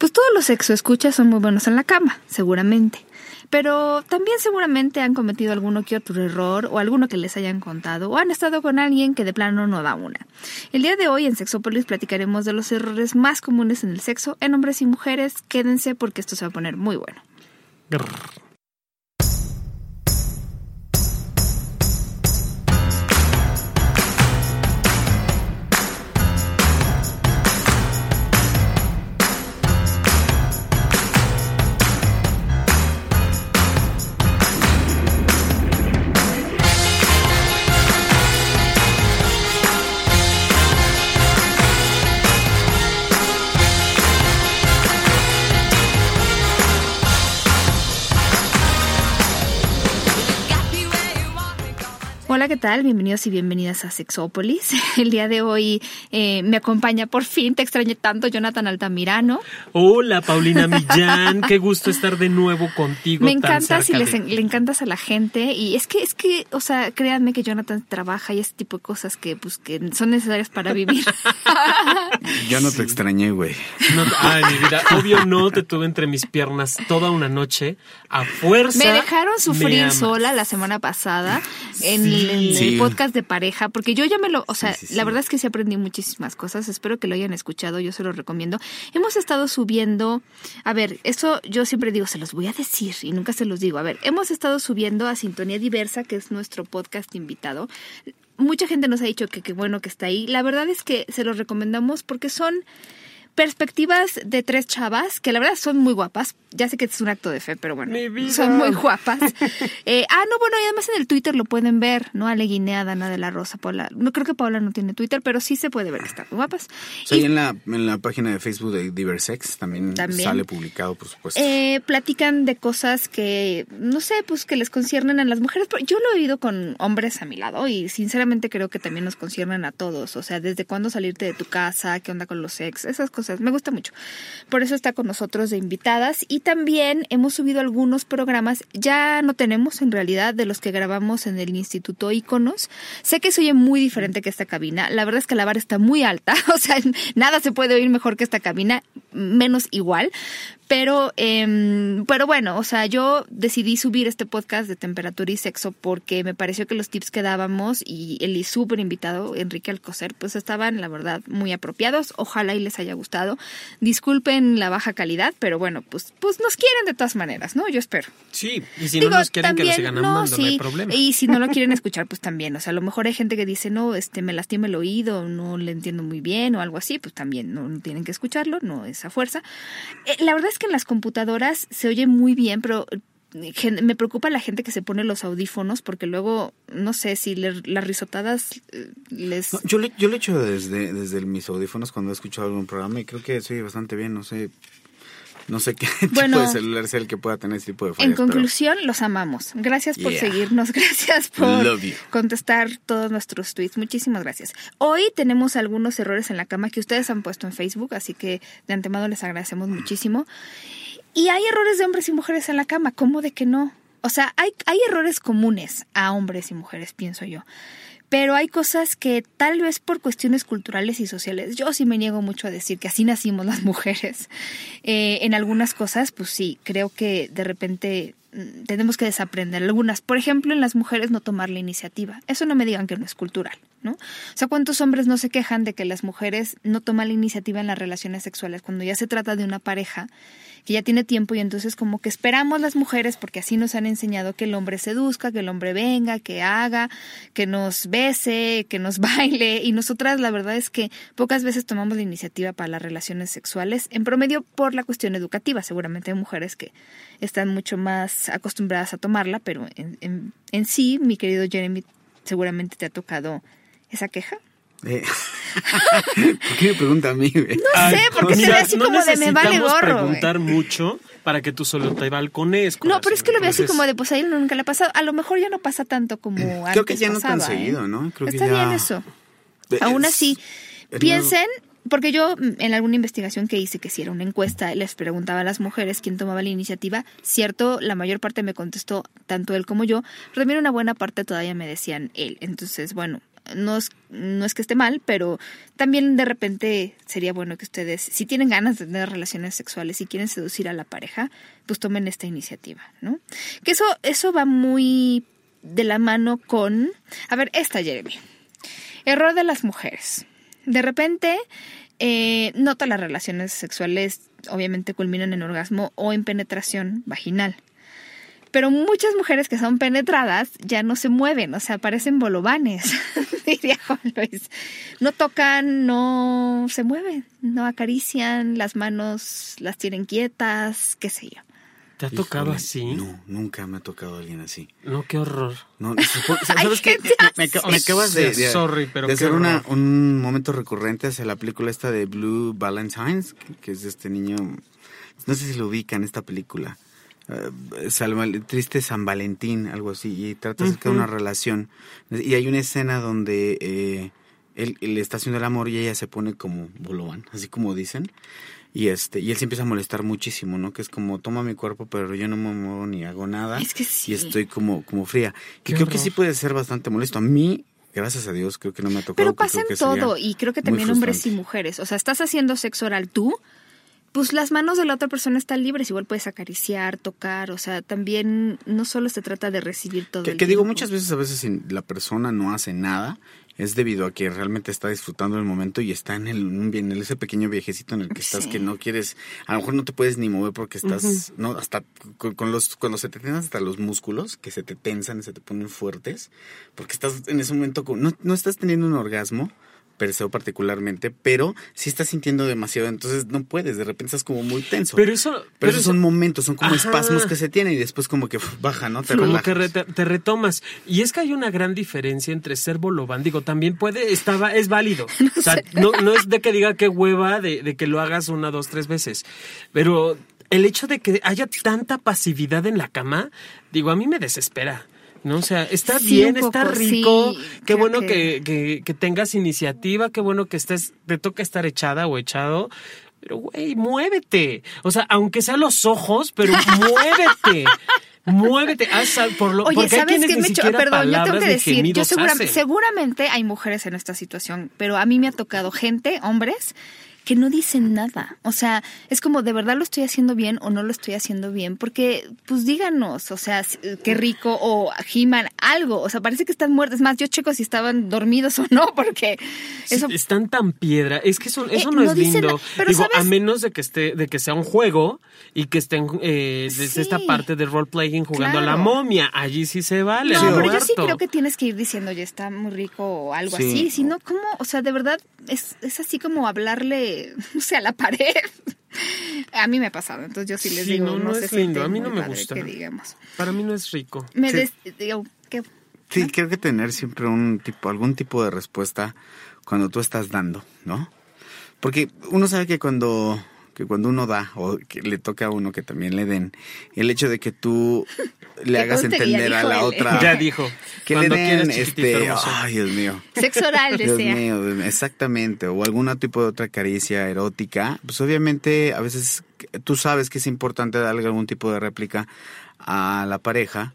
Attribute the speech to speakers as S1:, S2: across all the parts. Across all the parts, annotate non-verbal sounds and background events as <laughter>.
S1: Pues todos los sexo escuchas son muy buenos en la cama, seguramente. Pero también seguramente han cometido alguno que otro error o alguno que les hayan contado o han estado con alguien que de plano no da una. El día de hoy en Sexópolis platicaremos de los errores más comunes en el sexo en hombres y mujeres. Quédense porque esto se va a poner muy bueno. Hola, ¿qué tal? Bienvenidos y bienvenidas a Sexópolis. <laughs> El día de hoy eh, me acompaña por fin, te extrañé tanto, Jonathan Altamirano.
S2: Hola, Paulina <laughs> Millán, qué gusto estar de nuevo contigo.
S1: Me encanta si les, le encantas a la gente y es que, es que, o sea, créanme que Jonathan trabaja y ese tipo de cosas que, pues, que son necesarias para vivir. <laughs>
S3: Yo no te extrañé, güey.
S2: ay, mi vida, obvio no te tuve entre mis piernas toda una noche a fuerza.
S1: Me dejaron sufrir sola la semana pasada en el, podcast de pareja, porque yo ya me lo, o sea, la verdad es que sí aprendí muchísimas cosas, espero que lo hayan escuchado, yo se lo recomiendo. Hemos estado subiendo, a ver, eso yo siempre digo, se los voy a decir y nunca se los digo, a ver, hemos estado subiendo a Sintonía Diversa, que es nuestro podcast invitado. Mucha gente nos ha dicho que qué bueno que está ahí. La verdad es que se los recomendamos porque son perspectivas de tres chavas que la verdad son muy guapas. Ya sé que es un acto de fe, pero bueno, son muy guapas. Eh, ah, no, bueno, y además en el Twitter lo pueden ver, ¿no? Ale Guinea, Dana de la Rosa, Paula. No creo que Paula no tiene Twitter, pero sí se puede ver que están guapas.
S3: Sí, en, la, en la página de Facebook de Diversex también, sale publicado, por supuesto.
S1: Eh, platican de cosas que, no sé, pues que les conciernen a las mujeres. Yo lo he oído con hombres a mi lado y sinceramente creo que también nos conciernen a todos. O sea, desde cuándo salirte de tu casa, qué onda con los ex, esas cosas me gusta mucho. Por eso está con nosotros de invitadas y también hemos subido algunos programas, ya no tenemos en realidad de los que grabamos en el Instituto Iconos. Sé que se oye muy diferente que esta cabina, la verdad es que la vara está muy alta, <laughs> o sea, nada se puede oír mejor que esta cabina, menos igual, pero, eh, pero bueno, o sea, yo decidí subir este podcast de temperatura y sexo porque me pareció que los tips que dábamos y el súper invitado, Enrique Alcocer, pues estaban, la verdad, muy apropiados. Ojalá y les haya gustado. Disculpen la baja calidad, pero bueno, pues, pues nos quieren de todas maneras, ¿no? Yo espero.
S2: Sí, y si no nos quieren que lo sigan amando, no, hay problema.
S1: Y si no lo quieren escuchar, pues también. O sea, a lo mejor hay gente que dice, no, este, me lastima el oído, no le entiendo muy bien o algo así, pues también no, tienen que escucharlo, no es a fuerza. Eh, la verdad es que en las computadoras se oye muy bien, pero me preocupa la gente que se pone los audífonos porque luego no sé si las risotadas eh, les
S3: yo le yo le echo desde desde mis audífonos cuando he escuchado algún programa y creo que se oye bastante bien no sé no sé qué <laughs> tipo de celular sea el que pueda tener ese tipo de fallas,
S1: En conclusión, los amamos. Gracias por seguirnos, <laughs> gracias por contestar todos nuestros tweets. Muchísimas gracias. Hoy tenemos algunos errores en la cama que ustedes han puesto en Facebook, así que de antemano les agradecemos muchísimo. Y hay errores de hombres y mujeres en la cama, ¿cómo de que no? O sea, hay, hay errores comunes a hombres y mujeres, pienso yo. Pero hay cosas que tal vez por cuestiones culturales y sociales, yo sí me niego mucho a decir que así nacimos las <laughs> mujeres. Eh, en algunas cosas, pues sí, creo que de repente mm, tenemos que desaprender algunas. Por ejemplo, en las mujeres no tomar la iniciativa. Eso no me digan que no es cultural, ¿no? O sea, ¿cuántos hombres no se quejan de que las mujeres no toman la iniciativa en las relaciones sexuales cuando ya se trata de una pareja? que ya tiene tiempo y entonces como que esperamos las mujeres porque así nos han enseñado que el hombre seduzca, que el hombre venga, que haga, que nos bese, que nos <laughs> baile y nosotras la verdad es que pocas veces tomamos la iniciativa para las relaciones sexuales, en promedio por la cuestión educativa, seguramente hay mujeres que están mucho más acostumbradas a tomarla, pero en, en sí, mi querido Jeremy, seguramente te ha tocado esa queja. Eh, <laughs>
S3: ¿Por qué me pregunta a mí?
S1: No sé, porque se ve así como de me vale gorro.
S2: preguntar mucho para que tú solo te balcones.
S1: No, pero es que lo veo así como de, pues ahí nunca le ha pasado. A lo mejor ya no pasa tanto como Creo
S3: antes Creo que ya no tan ¿eh? seguido, ¿no? Creo
S1: Está bien eso. Aún así, piensen porque yo mm, en alguna investigación que hice, que si era una encuesta, les preguntaba a las mujeres quién tomaba la iniciativa, cierto, la mayor parte me contestó tanto él como yo, pero también una buena parte todavía me decían él. Entonces, bueno, no es, no es que esté mal, pero también de repente sería bueno que ustedes, si tienen ganas de tener relaciones sexuales y quieren seducir a la pareja, pues tomen esta iniciativa, ¿no? Que eso, eso va muy de la mano con, a ver, esta Jeremy. Error de las mujeres. De repente, eh, no todas las relaciones sexuales obviamente culminan en orgasmo o en penetración vaginal. Pero muchas mujeres que son penetradas ya no se mueven, o sea, parecen bolovanes, <laughs> diría Juan Luis. No tocan, no se mueven, no acarician, las manos las tienen quietas, qué sé yo.
S2: ¿Te ha tocado así?
S3: No, nunca me ha tocado alguien así.
S2: No, qué horror.
S3: No, ¿sabes qué? <laughs> Me, acabas de, de,
S2: Sorry, pero
S3: de hacer una, un momento recurrente hacia la película esta de Blue Valentines, que es de este niño, no sé si lo ubican, esta película. Uh, triste San Valentín, algo así, y trata de una relación. Y hay una escena donde eh, él, él, está haciendo el amor y ella se pone como bolobán, así como dicen y este y él se empieza a molestar muchísimo no que es como toma mi cuerpo pero yo no me muevo ni hago nada
S1: es que sí.
S3: y estoy como como fría que creo que sí puede ser bastante molesto. A mí gracias a Dios creo que no me ha tocado
S1: pero pasa en todo y creo que también hombres y mujeres. O sea estás haciendo sexo oral tú pues las manos de la otra persona están libres, igual puedes acariciar, tocar, o sea, también no solo se trata de recibir todo.
S3: Que, que digo, muchas veces a veces si la persona no hace nada, es debido a que realmente está disfrutando el momento y está en el en ese pequeño viejecito en el que estás que no quieres, a lo mejor no te puedes ni mover porque estás, no, hasta con, los, cuando se te tensan hasta los músculos, que se te tensan y se te ponen fuertes, porque estás en ese momento, no, no estás teniendo un orgasmo, Perseo particularmente, pero si estás sintiendo demasiado, entonces no puedes, de repente estás como muy tenso.
S2: Pero eso...
S3: Pero, esos son momentos, son como espasmos que se tienen y después como que baja, ¿no?
S2: Te como que te retomas. Y es que hay una gran diferencia entre ser bolobán, digo, también puede, estaba, es válido. <laughs> No o sea, no, no, es de que diga qué hueva de, de que lo hagas una, dos, tres veces, pero el hecho de que haya tanta pasividad en la cama, digo, a mí me desespera. ¿No? O sea, está bien, está rico, qué bueno que... Que, tengas iniciativa, qué bueno que estés, te toca estar echada o echado, pero güey, muévete. O sea, aunque sea los ojos, pero <laughs> muévete. Muévete, haz por lo
S1: Oye, ¿sabes qué me Perdón, yo tengo que decir, yo seguramente hay mujeres en esta situación, pero a mí me ha tocado gente, hombres, que no dicen nada. O sea, es como, ¿de verdad lo estoy haciendo bien o no lo estoy haciendo bien? Porque, pues díganos, o sea, qué rico, o giman algo. O sea, parece que están muertos. más, yo checo si estaban dormidos o no, porque eso...
S2: están tan piedra. Es que eso, eso eh, no, es lindo. Digo, a menos de que esté, de que sea un juego y que estén eh, desde esta parte de role-playing jugando a la momia. Allí sí se vale.
S1: No, pero yo sí creo que tienes que ir diciendo, ya está muy rico o algo así. Si no, ¿cómo? O sea, de verdad, es, es así como hablarle o <laughs> sea, la pared. A mí me ha pasado, entonces yo sí les digo, no, no, es lindo, a mí no me gusta. digamos.
S2: Para mí no es rico.
S1: Me sí. digo,
S3: sí, creo que tener siempre un tipo, algún tipo de respuesta cuando tú estás dando, ¿no? Porque uno sabe que cuando que cuando uno da o que le toca a uno que también le den, el hecho de que tú le hagas entender a la otra.
S2: Ya dijo.
S3: Que le den este, ay, Dios mío.
S1: Sexo oral,
S3: Dios mío, exactamente, o algún tipo de otra caricia erótica, pues obviamente a veces tú sabes que es importante darle algún tipo de réplica a la pareja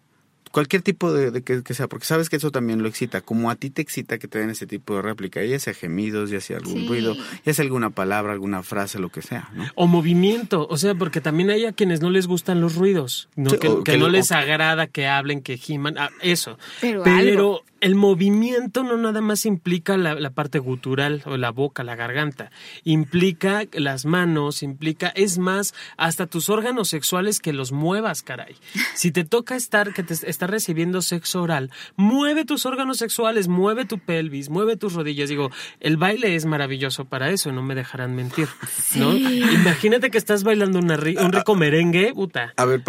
S3: cualquier tipo de, que, sea, porque sabes que eso también lo excita, como a ti te excita que te den ese tipo de réplica, ya sea gemidos, ya sea algún ruido, ya sea alguna palabra, alguna frase, lo que sea, ¿no?
S2: O movimiento, o sea, porque también hay a quienes no les gustan los ruidos, ¿no? que, no les agrada que hablen, que giman, ah, eso.
S1: Pero,
S2: el movimiento no nada más implica la, parte gutural o la boca, la garganta. Implica las manos, implica, es más, hasta tus órganos sexuales que los muevas, caray. <laughs> Si te toca estar, que te está recibiendo sexo oral, mueve tus órganos sexuales, mueve tu pelvis, mueve tus rodillas. Digo, el baile es maravilloso para eso, no me dejarán mentir. ¿no? Imagínate que estás bailando un rico merengue, puta.
S3: A ver,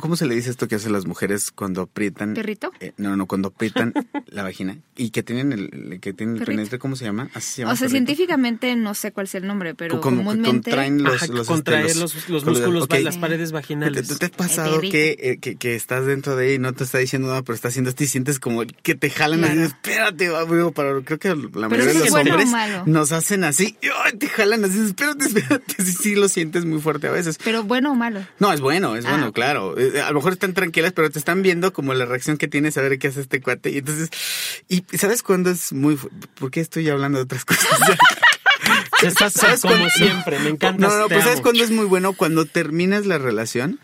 S3: ¿cómo se le dice esto que hacen las mujeres cuando aprietan?
S1: ¿Perrito?
S3: Eh, no, no, cuando aprietan <laughs> la vagina y que tienen el que tienen el penetre, ¿cómo se llama? Así se llama.
S1: O sea, científicamente no sé cuál es el nombre, pero comúnmente
S2: contraen los, este, los, los, músculos, las paredes vaginales.
S3: ¿Te, te, ha pasado eh, que, que, estás dentro de ahí y no te está diciendo nada, pero está haciendo esto y sientes como que te jalan así, espérate, amigo, para creo que la mayoría de los hombres nos hacen así, y, te jalan así, espérate, <laughs> espérate, sí, sí lo sientes muy fuerte a veces.
S1: Pero bueno o malo.
S3: No, es bueno, es bueno, ah. claro. Eh, a lo mejor están tranquilas, pero te están viendo como la reacción que tienes a ver qué hace este cuate y entonces Entonces, y ¿sabes cuándo es muy... ¿Por qué estoy hablando de otras <laughs> cosas?
S2: Estás ¿Sabes como siempre, me encanta.
S3: No, no, pues ¿sabes cuándo es muy bueno? Cuando terminas la relación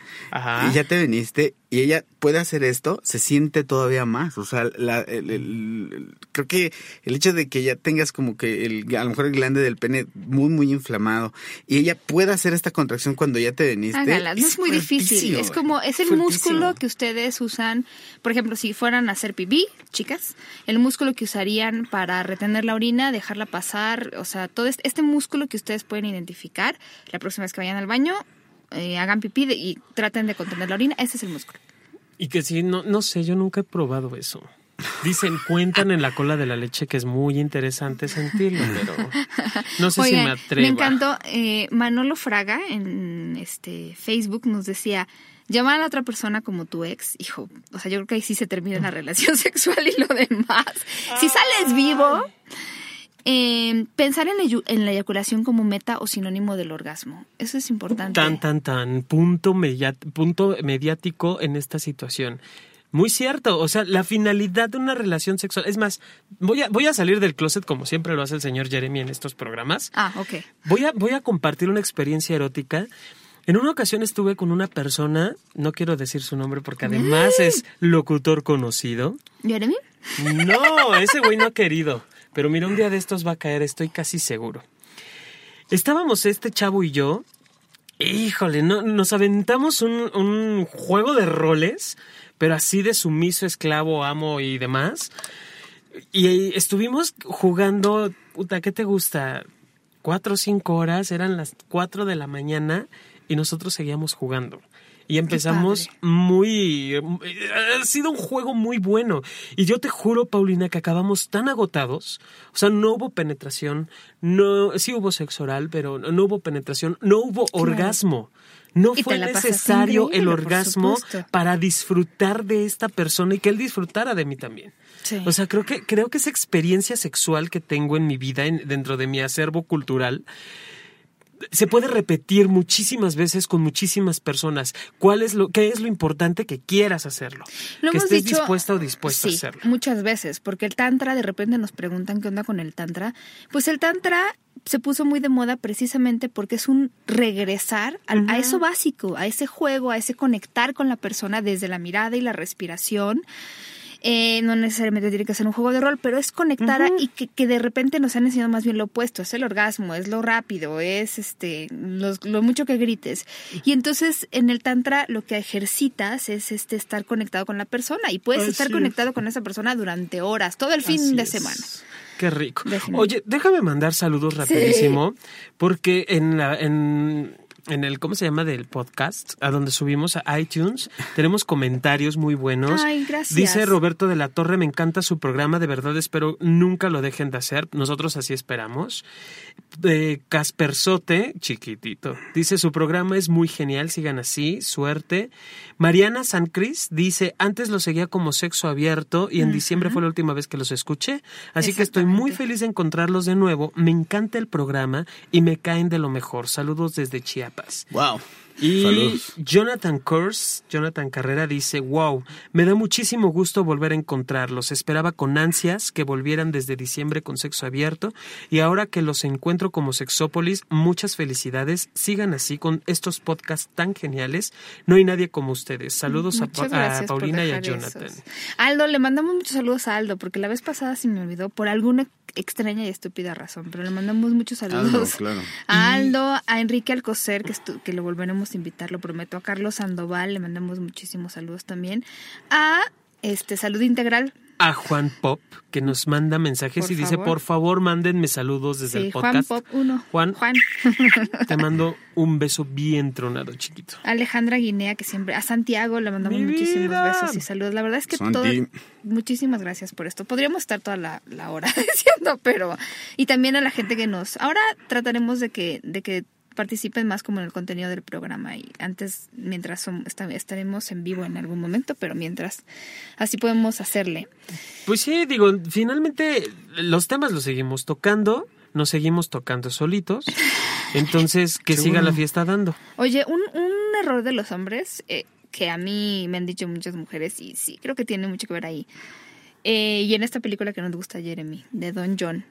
S3: y ya te veniste y ella puede hacer esto, se siente todavía más. O sea, la, creo que el hecho de que ya tengas como que el, a lo mejor el glande del pene muy, muy inflamado y ella pueda hacer esta contracción cuando ya te veniste.
S1: No es, muy difícil. Es como, es el músculo que ustedes usan, por ejemplo, si fueran a hacer pipí, chicas, el músculo que usarían para retener la orina, dejarla pasar, o sea, todo este, este músculo que ustedes pueden identificar la próxima vez que vayan al baño, eh, hagan pipí y traten de contener la orina, ese es el músculo.
S2: Y que sí, no, no sé, yo nunca he probado eso. Dicen, cuentan en la cola de la leche que es muy interesante sentirlo, pero no sé si me atrevo.
S1: Me encantó. Eh, Manolo Fraga en este Facebook nos decía, llamar a la otra persona como tu ex, hijo, o sea, yo creo que ahí sí se termina la <laughs> relación sexual y lo demás. Si sales vivo, eh, pensar en la, en la, eyaculación como meta o sinónimo del orgasmo. Eso es importante.
S2: Tan, tan, tan. Punto, punto mediático en esta situación. Muy cierto, o sea, la finalidad de una relación sexual. Es más, voy a, voy a salir del closet como siempre lo hace el señor Jeremy en estos programas.
S1: Ah, ok.
S2: Voy a, voy a compartir una experiencia erótica. En una ocasión estuve con una persona, no quiero decir su nombre porque además es locutor conocido.
S1: ¿Jeremy?
S2: No, ese güey no ha querido. Pero mira, un día de estos va a caer, estoy casi seguro. Estábamos este chavo y yo. Híjole, no, nos aventamos un, juego de roles, pero así de sumiso, esclavo, amo y demás. Y estuvimos jugando, puta, ¿qué te gusta? Cuatro o cinco horas, eran las cuatro de la mañana y nosotros seguíamos jugando. Y empezamos muy... Ha sido un juego muy bueno. Y yo te juro, Paulina, que acabamos tan agotados. O sea, no hubo penetración, no, sí hubo sexo oral, pero no hubo penetración, no hubo orgasmo. No fue necesario el orgasmo para disfrutar de esta persona y que él disfrutara de mí también. O sea, creo que, creo que esa experiencia sexual que tengo en mi vida, dentro de mi acervo cultural, se puede repetir muchísimas veces con muchísimas personas. ¿Cuál es lo, qué es lo importante que quieras hacerlo? que estés dispuesta o dispuesta a hacerlo.
S1: Muchas veces, porque el tantra, de repente nos preguntan qué onda con el tantra. Pues el tantra se puso muy de moda precisamente porque es un regresar a, eso básico, a ese juego, a ese conectar con la persona desde la mirada y la respiración. Eh, no necesariamente tiene que ser un juego de rol, pero es conectar y que, de repente nos han enseñado más bien lo opuesto, es el orgasmo, es lo rápido, es este lo mucho que grites. Y entonces en el tantra lo que ejercitas es este estar conectado con la persona y puedes estar conectado con esa persona durante horas, todo el fin de semana.
S2: Qué rico. Oye, déjame mandar saludos rapidísimo, porque en la en en el, ¿cómo se llama? Del podcast, a donde subimos a iTunes. Tenemos comentarios muy buenos.
S1: Ay, gracias.
S2: Dice Roberto de la Torre, me encanta su programa, de verdad espero nunca lo dejen de hacer. Nosotros así esperamos. Eh, Casper Sote, chiquitito, dice su programa es muy genial, sigan así, suerte. Mariana San Cris dice, antes lo seguía como sexo abierto y en diciembre fue la última vez que los escuché, así que estoy muy feliz de encontrarlos de nuevo. Me encanta el programa y me caen de lo mejor. Saludos desde Chiapas.
S3: Wow.
S2: Y Jonathan Kors, Jonathan Carrera dice, wow, me da muchísimo gusto volver a encontrarlos. Esperaba con ansias que volvieran desde diciembre con sexo abierto y ahora que los encuentro como Sexópolis, muchas felicidades. Sigan así con estos podcasts tan geniales. No hay nadie como ustedes. Saludos a, Paulina y a Jonathan.
S1: Aldo, le mandamos muchos saludos a Aldo porque la vez pasada se me olvidó por alguna extraña y estúpida razón, pero le mandamos muchos saludos a Aldo, a Enrique Alcocer, que, que lo volveremos a invitar, lo prometo, a Carlos Sandoval, le mandamos muchísimos saludos también, a este Salud Integral,
S2: a Juan Pop, que nos manda mensajes y dice, por favor, mándenme saludos desde el podcast.
S1: Juan Pop uno.
S2: Juan, <laughs> te mando un beso bien tronado, chiquito.
S1: Alejandra Guinea, que siempre, a Santiago le mandamos muchísimos besos y saludos. La verdad es que todo, muchísimas gracias por esto. Podríamos estar toda la, la hora <laughs> diciendo, pero, y también a la gente que nos, ahora trataremos de que, de que participen más como en el contenido del programa y antes mientras estaremos en vivo en algún momento pero mientras así podemos hacerle.
S2: Pues sí digo finalmente los temas los seguimos tocando nos seguimos tocando solitos <laughs> entonces que siga la fiesta dando.
S1: Oye un, un error de los hombres eh, que a mí me han dicho muchas mujeres y sí creo que tiene mucho que ver ahí Eh, y en esta película que nos gusta Jeremy, de Don John,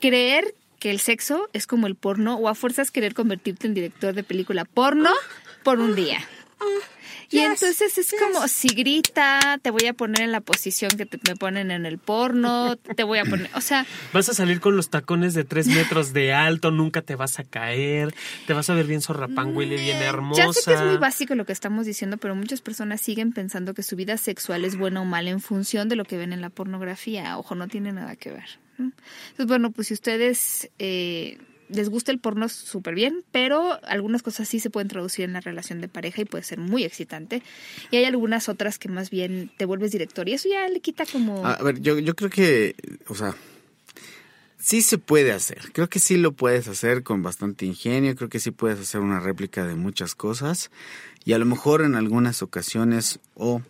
S1: creer que el sexo es como el porno o a fuerzas querer convertirte en director de película porno por un día. Y entonces es como si grita, te voy a poner en la posición que te, me ponen en el porno, te voy a poner, o sea... <laughs>
S2: Vas a salir con los tacones de tres metros de alto, nunca te vas a caer, te vas a ver bien zorrapanguile, bien hermosa.
S1: Ya sé que es muy básico lo que estamos diciendo, pero muchas personas siguen pensando que su vida sexual es buena o mala en función de lo que ven en la pornografía. Ojo, no tiene nada que ver. Entonces, bueno, pues si ustedes... Eh, les gusta el porno súper bien, pero algunas cosas sí se pueden traducir en la relación de pareja y puede ser muy excitante. Y hay algunas otras que más bien te vuelves director y eso ya le quita como...
S3: A ver, yo, yo creo que, o sea, sí se puede hacer. Creo que sí lo puedes hacer con bastante ingenio. Creo que sí puedes hacer una réplica de muchas cosas. Y a lo mejor en algunas ocasiones o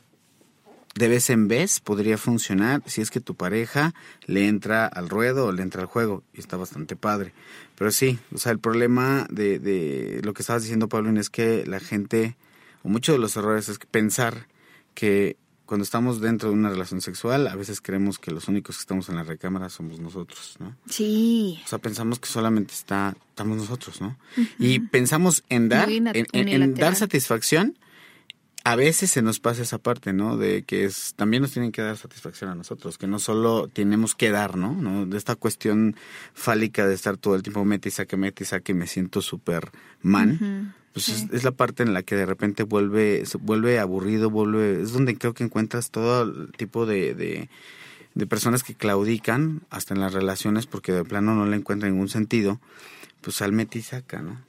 S3: de vez en vez podría funcionar si es que tu pareja le entra al ruedo o le entra al juego y está bastante padre. Pero sí, o sea, el problema de, de lo que estabas diciendo, Pablo, es que la gente, o muchos de los errores es pensar que cuando estamos dentro de una relación sexual, a veces creemos que los únicos que estamos en la recámara somos nosotros, ¿no?
S1: Sí.
S3: O sea, pensamos que solamente está, estamos nosotros, ¿no? Y pensamos en dar, en dar satisfacción a veces se nos pasa esa parte, ¿no? De que es, también nos tienen que dar satisfacción a nosotros, que no solo tenemos que dar, ¿no? ¿No? De esta cuestión fálica de estar todo el tiempo mete y saque, mete y saque, me siento súper man. Pues es, la parte en la que de repente vuelve, vuelve aburrido, vuelve, es donde creo que encuentras todo tipo de, de, de personas que claudican hasta en las relaciones porque de plano no le encuentran ningún sentido, pues al y saca, ¿no?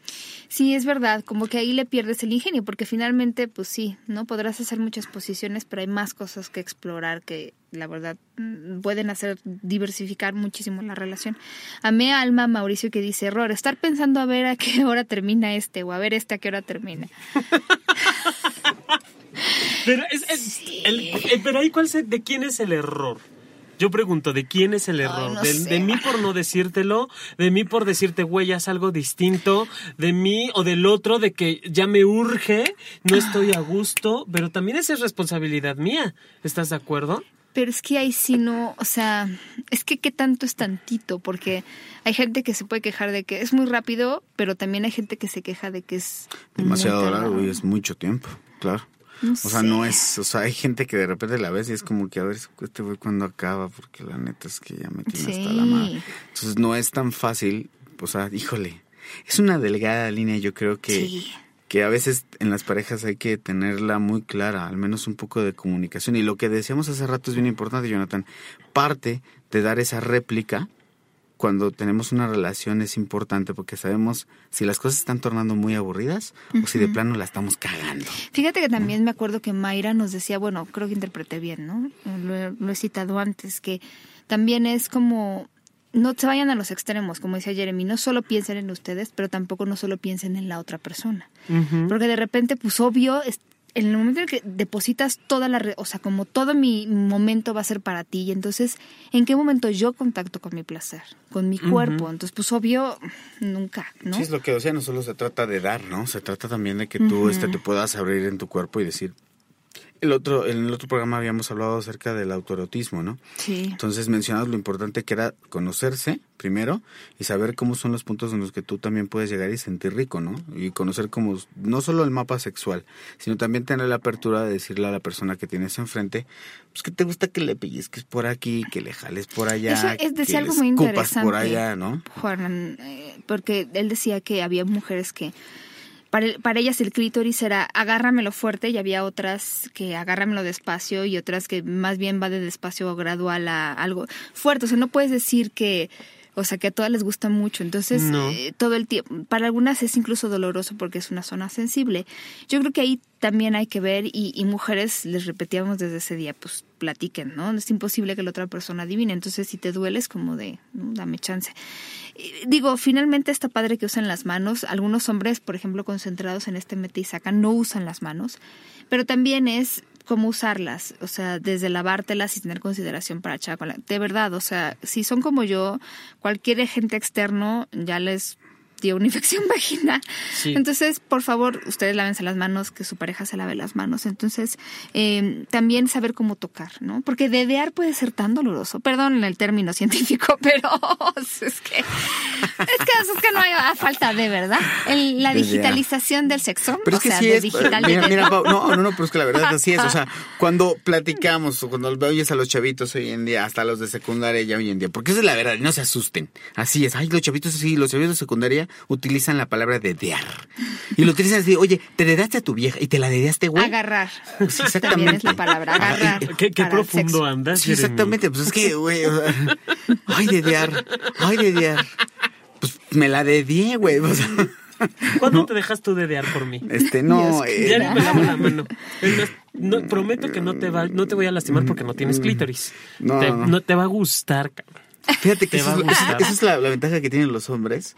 S1: Sí, es verdad, como que ahí le pierdes el ingenio, porque finalmente, pues sí, ¿no? Podrás hacer muchas posiciones, pero hay más cosas que explorar que la verdad mm, pueden hacer diversificar muchísimo la relación. Amé a Alma Mauricio que dice, error, estar pensando a ver a qué hora termina este o a ver este a qué hora termina. <laughs>
S2: pero, es, el, pero ahí, ¿cuál ¿de quién es el error? Yo pregunto, ¿de quién es el error? de, mí por no decírtelo? ¿De mí por decirte, güey, haz algo distinto? ¿De mí o del otro de que ya me urge, no estoy a gusto? Pero también esa es responsabilidad mía. ¿Estás de acuerdo?
S1: Pero es que ahí sí no, o sea, es que qué tanto es tantito, porque hay gente que se puede quejar de que es muy rápido, pero también hay gente que se queja de que es
S3: demasiado largo y es mucho tiempo, claro o sea, no es, o sea, hay gente que de repente la ves y es como que a ver este güey cuando acaba, porque la neta es que ya me tiene hasta la madre. Entonces no es tan fácil, o sea, híjole, es una delgada línea, yo creo que, que a veces en las parejas hay que tenerla muy clara, al menos un poco de comunicación. Y lo que decíamos hace rato es bien importante, Jonathan, parte de dar esa réplica cuando tenemos una relación es importante porque sabemos si las cosas están tornando muy aburridas o si de plano la estamos cagando.
S1: Fíjate que también me acuerdo que Mayra nos decía, bueno, creo que interpreté bien, ¿no? Lo, he citado antes, que también es como no se vayan a los extremos, como decía Jeremy, no solo piensen en ustedes, pero tampoco no solo piensen en la otra persona. Porque de repente, pues obvio, en el momento en que depositas toda la, o sea, como todo mi momento va a ser para ti, y entonces, ¿en qué momento yo contacto con mi placer, con mi cuerpo? Entonces, pues obvio, nunca, ¿no?
S3: Sí, es lo que decía, no solo se trata de dar, ¿no? Se trata también de que tú este, te puedas abrir en tu cuerpo y decir, el otro, en el otro programa habíamos hablado acerca del autoerotismo, ¿no?
S1: Sí.
S3: Entonces mencionas lo importante que era conocerse primero y saber cómo son los puntos en los que tú también puedes llegar y sentir rico, ¿no? Y conocer como no solo el mapa sexual, sino también tener la apertura de decirle a la persona que tienes enfrente, pues que te gusta que le pellizques por aquí, que le jales por allá,
S1: Eso es decir, algo muy interesante, por allá, ¿no? Juan, eh, porque él decía que había mujeres que para, para, ellas el clítoris era agárramelo fuerte y había otras que agárramelo despacio y otras que más bien va de despacio gradual a algo fuerte. O sea, no puedes decir que, o sea, que a todas les gusta mucho. Entonces, eh, todo el tiempo, para algunas es incluso doloroso porque es una zona sensible. Yo creo que ahí también hay que ver y, y mujeres, les repetíamos desde ese día, pues platiquen, ¿no? Es imposible que la otra persona adivine. Entonces, si te duele, es como de, dame chance. digo, finalmente está padre que usen las manos. Algunos hombres, por ejemplo, concentrados en este mete y saca, no usan las manos. Pero también es cómo usarlas, o sea, desde lavártelas y tener consideración para echar De verdad, o sea, si son como yo, cualquier agente externo ya les dio una infección <laughs> vaginal. Entonces, por favor, ustedes lávense las manos, que su pareja se lave las manos. Entonces, eh, también saber cómo tocar, ¿no? Porque dedear puede ser tan doloroso. Perdón el término <laughs> científico, pero <laughs> es que es que, es que no hay falta de verdad. la digitalización del sexo.
S3: Pero es que sí es. Digital mira, mira, no, no, no, pero es que la verdad así es. O sea, cuando platicamos o cuando oyes a los chavitos hoy en día, hasta los de secundaria ya hoy en día, porque esa es la verdad, no se asusten. Así es. Ay, los chavitos sí, los chavitos de secundaria utilizan la palabra dedear. Y lo utilizan así, oye, te dedaste a tu vieja y te la dedeaste, güey.
S1: Agarrar. Sí, exactamente. También es la palabra, agarrar.
S2: Qué, qué profundo andas.
S3: Sí, exactamente. Pues es que, güey, ay, dedear, ay, dedear. Pues me la dedié, güey.
S2: ¿Cuándo te dejas tú dedear por mí?
S3: Este, no.
S2: Eh, ya me lavo la mano. No, prometo que no te, va, no te voy a lastimar porque no tienes clítoris. No, te, no. te va a gustar, cabrón.
S3: Fíjate que esa es, la, ventaja que tienen los hombres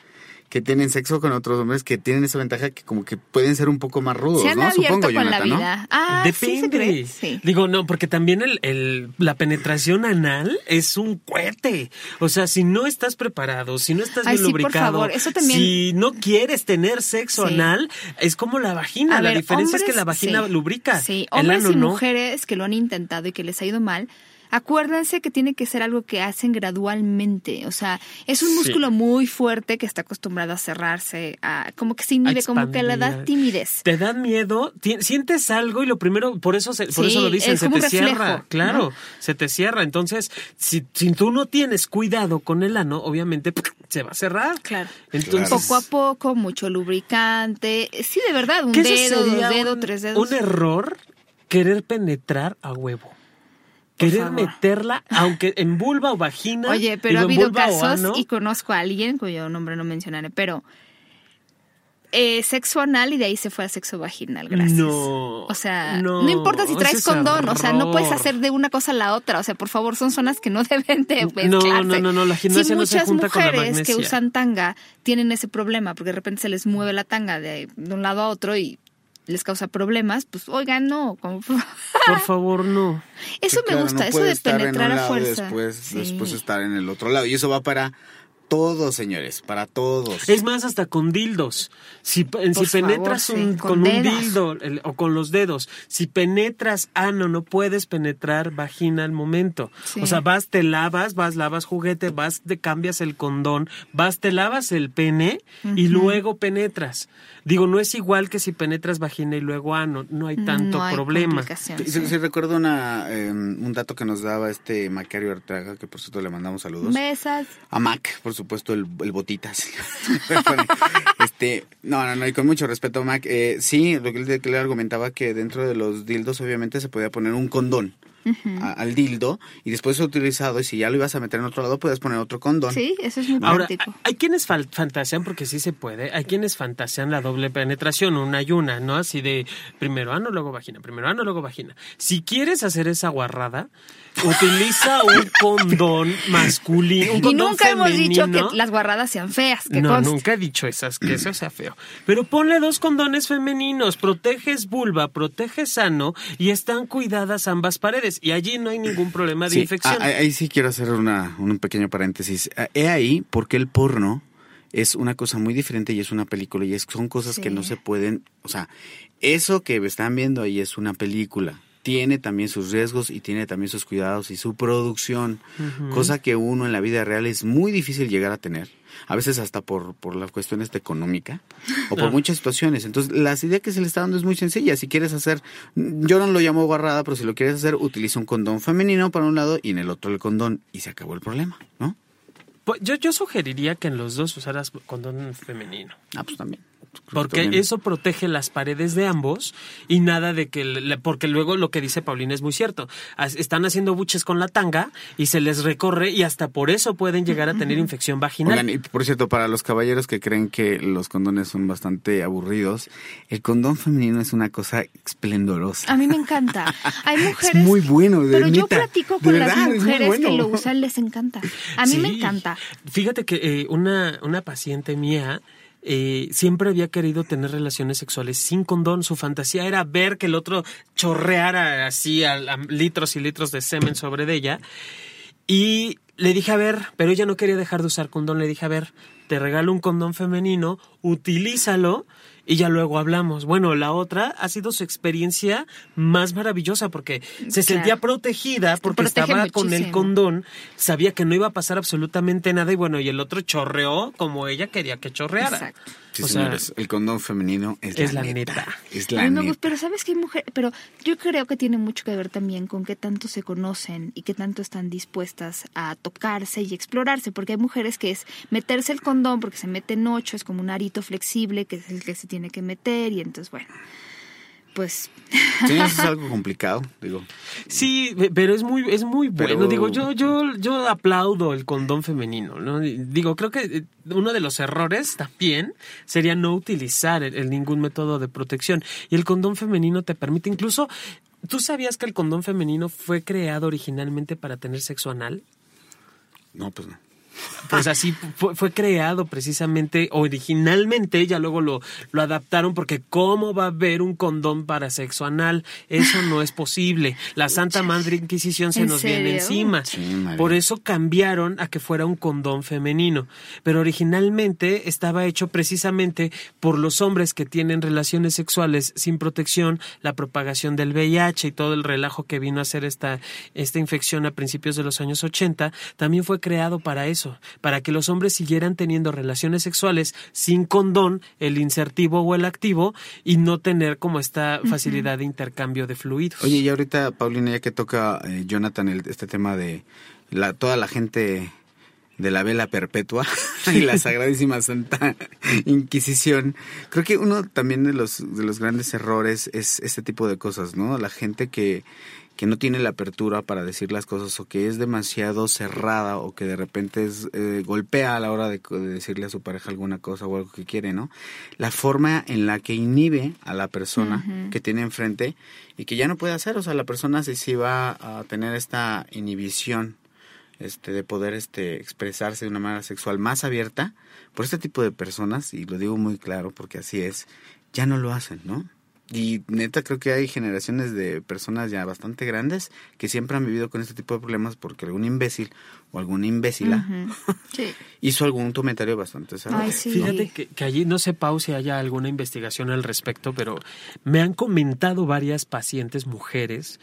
S3: que tienen sexo con otros hombres que tienen esa ventaja que como que pueden ser un poco más rudos, ¿no?
S1: Supongo, con la vida. Ah,
S2: Depende. Sí, Digo, no, porque también el, el, la penetración anal es un cohete. O sea, si no estás preparado, si no estás bien lubricado, si no quieres tener sexo anal, es como la vagina. la diferencia es que la vagina lubrica.
S1: Sí, hombres y mujeres que lo han intentado y que les ha ido mal, acuérdense que tiene que ser algo que hacen gradualmente. O sea, es un músculo muy fuerte que está acostumbrado a cerrarse, a, como que se inhibe, como que le da timidez.
S2: Te da miedo, sientes algo y lo primero, por eso, por eso lo dicen, se te cierra. Claro, se te cierra. Entonces, si, si tú no tienes cuidado con el ano, obviamente <laughs> se va a cerrar.
S1: Claro. Entonces, poco a poco, mucho lubricante. Sí, de verdad, un dedo, dos dedos, tres dedos.
S2: Un error querer penetrar a huevo querer meterla, aunque en vulva o vagina.
S1: Oye, pero ha habido casos y conozco a alguien cuyo nombre no mencionaré, pero eh, sexo anal y de ahí se fue a sexo vaginal, gracias. No. O sea, no, importa si traes condón, o sea, no puedes hacer de una cosa a la otra. O sea, por favor, son zonas que no <laughs> deben de
S2: mezclarse. No, no, no, la gimnasia no se junta con la
S1: mujeres que usan tanga tienen ese problema porque de repente se les mueve la tanga de, de un lado a otro y les causa problemas, pues oigan, no. <laughs>
S2: Por favor, no.
S1: Eso me gusta, eso de penetrar a fuerza.
S3: Después, después estar en el otro lado. Y eso va para todos, señores, para todos.
S2: Es más, hasta con dildos. Si, si penetras con, un dildo o con los dedos, si penetras ano, no puedes penetrar vagina al momento. O sea, vas, te lavas, vas, lavas juguete, vas, te cambias el condón, vas, te lavas el pene y luego penetras. Digo, no es igual que si penetras vagina y luego ano, no hay tanto problema.
S3: Si, recuerdo una, em, un dato que nos daba este Macario Arteaga, que por cierto le mandamos saludos.
S1: Mesas.
S3: A Mac, por supuesto supuesto, el, el botitas. <laughs> este, no, no, no, y con mucho respeto, Mac. Eh, sí, lo que él, le argumentaba que dentro de los dildos, obviamente, se podía poner un condón. al dildo y después es utilizado y si ya lo ibas a meter en otro lado puedes poner otro condón.
S1: Sí, eso es muy Ahora,
S2: Hay quienes fantasean, porque sí se puede, hay quienes fantasean la doble penetración, una y una, ¿no? Así de primero ano, luego vagina, primero ano, luego vagina. Si quieres hacer esa guarrada, utiliza un condón masculino. Un condón
S1: y nunca hemos dicho que las guarradas sean feas. Que
S2: no, nunca he dicho esas, que eso sea feo. Pero ponle dos condones femeninos, proteges vulva, proteges sano y están cuidadas ambas paredes. Y allí no hay ningún problema de infección.
S3: Ahí, sí quiero hacer una, un pequeño paréntesis. Ah, he ahí porque el porno es una cosa muy diferente y es una película y es, son cosas que no se pueden, o sea, eso que están viendo ahí es una película tiene también sus riesgos y tiene también sus cuidados y su producción, cosa que uno en la vida real es muy difícil llegar a tener, a veces hasta por, por las cuestiones económica o por muchas situaciones. Entonces, la idea que se le está dando es muy sencilla. Si quieres hacer, yo no lo llamo barrada, pero si lo quieres hacer, utiliza un condón femenino para un lado y en el otro el condón y se acabó el problema, ¿no?
S2: Pues yo, yo sugeriría que en los dos usaras condón femenino.
S3: Ah, pues también.
S2: Porque eso protege las paredes de ambos y nada de que, porque luego lo que dice Paulina es muy cierto. Están haciendo buches con la tanga y se les recorre y hasta por eso pueden llegar a tener infección vaginal.
S3: y por cierto, para los caballeros que creen que los condones son bastante aburridos, el condón femenino es una cosa esplendorosa.
S1: A mí me encanta. <laughs> Hay mujeres.
S3: Es muy bueno, de
S1: Pero yo platico con las mujeres que lo usan, les encanta. A mí me encanta.
S2: Fíjate que eh, una, una paciente mía eh, siempre había querido tener relaciones sexuales sin condón. Su fantasía era ver que el otro chorreara así litros y litros de semen sobre ella. Y le dije, a ver, pero ella no quería dejar de usar condón. Le dije, a ver, te regalo un condón femenino, utilízalo y ya luego hablamos. Bueno, la otra ha sido su experiencia más maravillosa porque se sentía protegida porque estaba con el condón, sabía que no iba a pasar absolutamente nada y bueno, y el otro chorreó como ella quería que chorreara. Exacto.
S3: Sí, señores, el condón femenino es, la, neta. Es la
S1: neta. pero sabes que hay mujeres, pero yo creo que tiene mucho que ver también con qué tanto se conocen y qué tanto están dispuestas a tocarse y explorarse, porque hay mujeres que es meterse el condón porque se mete en ocho, es como un arito flexible que es el que se tiene que meter y entonces bueno pues.
S3: Sí, es algo complicado digo.
S2: Sí pero es muy es muy bueno. Digo yo yo yo aplaudo el condón femenino no digo creo que eh, uno de los errores también sería no utilizar el, ningún método de protección. Y el condón femenino te permite incluso tú sabías que el condón femenino fue creado originalmente para tener sexo anal
S3: no pues no
S2: pues así fue, creado precisamente, originalmente, ya luego lo, lo adaptaron porque ¿cómo va a haber un condón para sexo anal? Eso no es posible. La Santa Madre Inquisición se nos viene encima. Por eso cambiaron a que fuera un condón femenino. Pero originalmente estaba hecho precisamente por los hombres que tienen relaciones sexuales sin protección, la propagación del VIH y todo el relajo que vino a hacer esta, esta infección a principios de los años 80, también fue creado para eso para que los hombres siguieran teniendo relaciones sexuales sin condón, el insertivo o el activo, y no tener como esta facilidad de intercambio de fluidos.
S3: Oye, y ahorita, Paulina, ya que toca eh, Jonathan este tema de la, toda la gente de la vela perpetua <laughs> y la sagradísima Santa Inquisición. Creo que uno también de los de los grandes errores es este tipo de cosas, ¿no? La gente que que no tiene la apertura para decir las cosas o que es demasiado cerrada o que de repente es, eh, golpea a la hora de, decirle a su pareja alguna cosa o algo que quiere, ¿no? La forma en la que inhibe a la persona que tiene enfrente y que ya no puede hacer, o sea, la persona si sí va a tener esta inhibición este de poder este expresarse de una manera sexual más abierta por este tipo de personas y lo digo muy claro porque así es ya no lo hacen no y neta creo que hay generaciones de personas ya bastante grandes que siempre han vivido con este tipo de problemas porque algún imbécil o alguna imbécila <laughs> hizo algún comentario bastante
S2: Fíjate que, que, allí no sé, Pau, si haya alguna investigación al respecto, pero me han comentado varias pacientes mujeres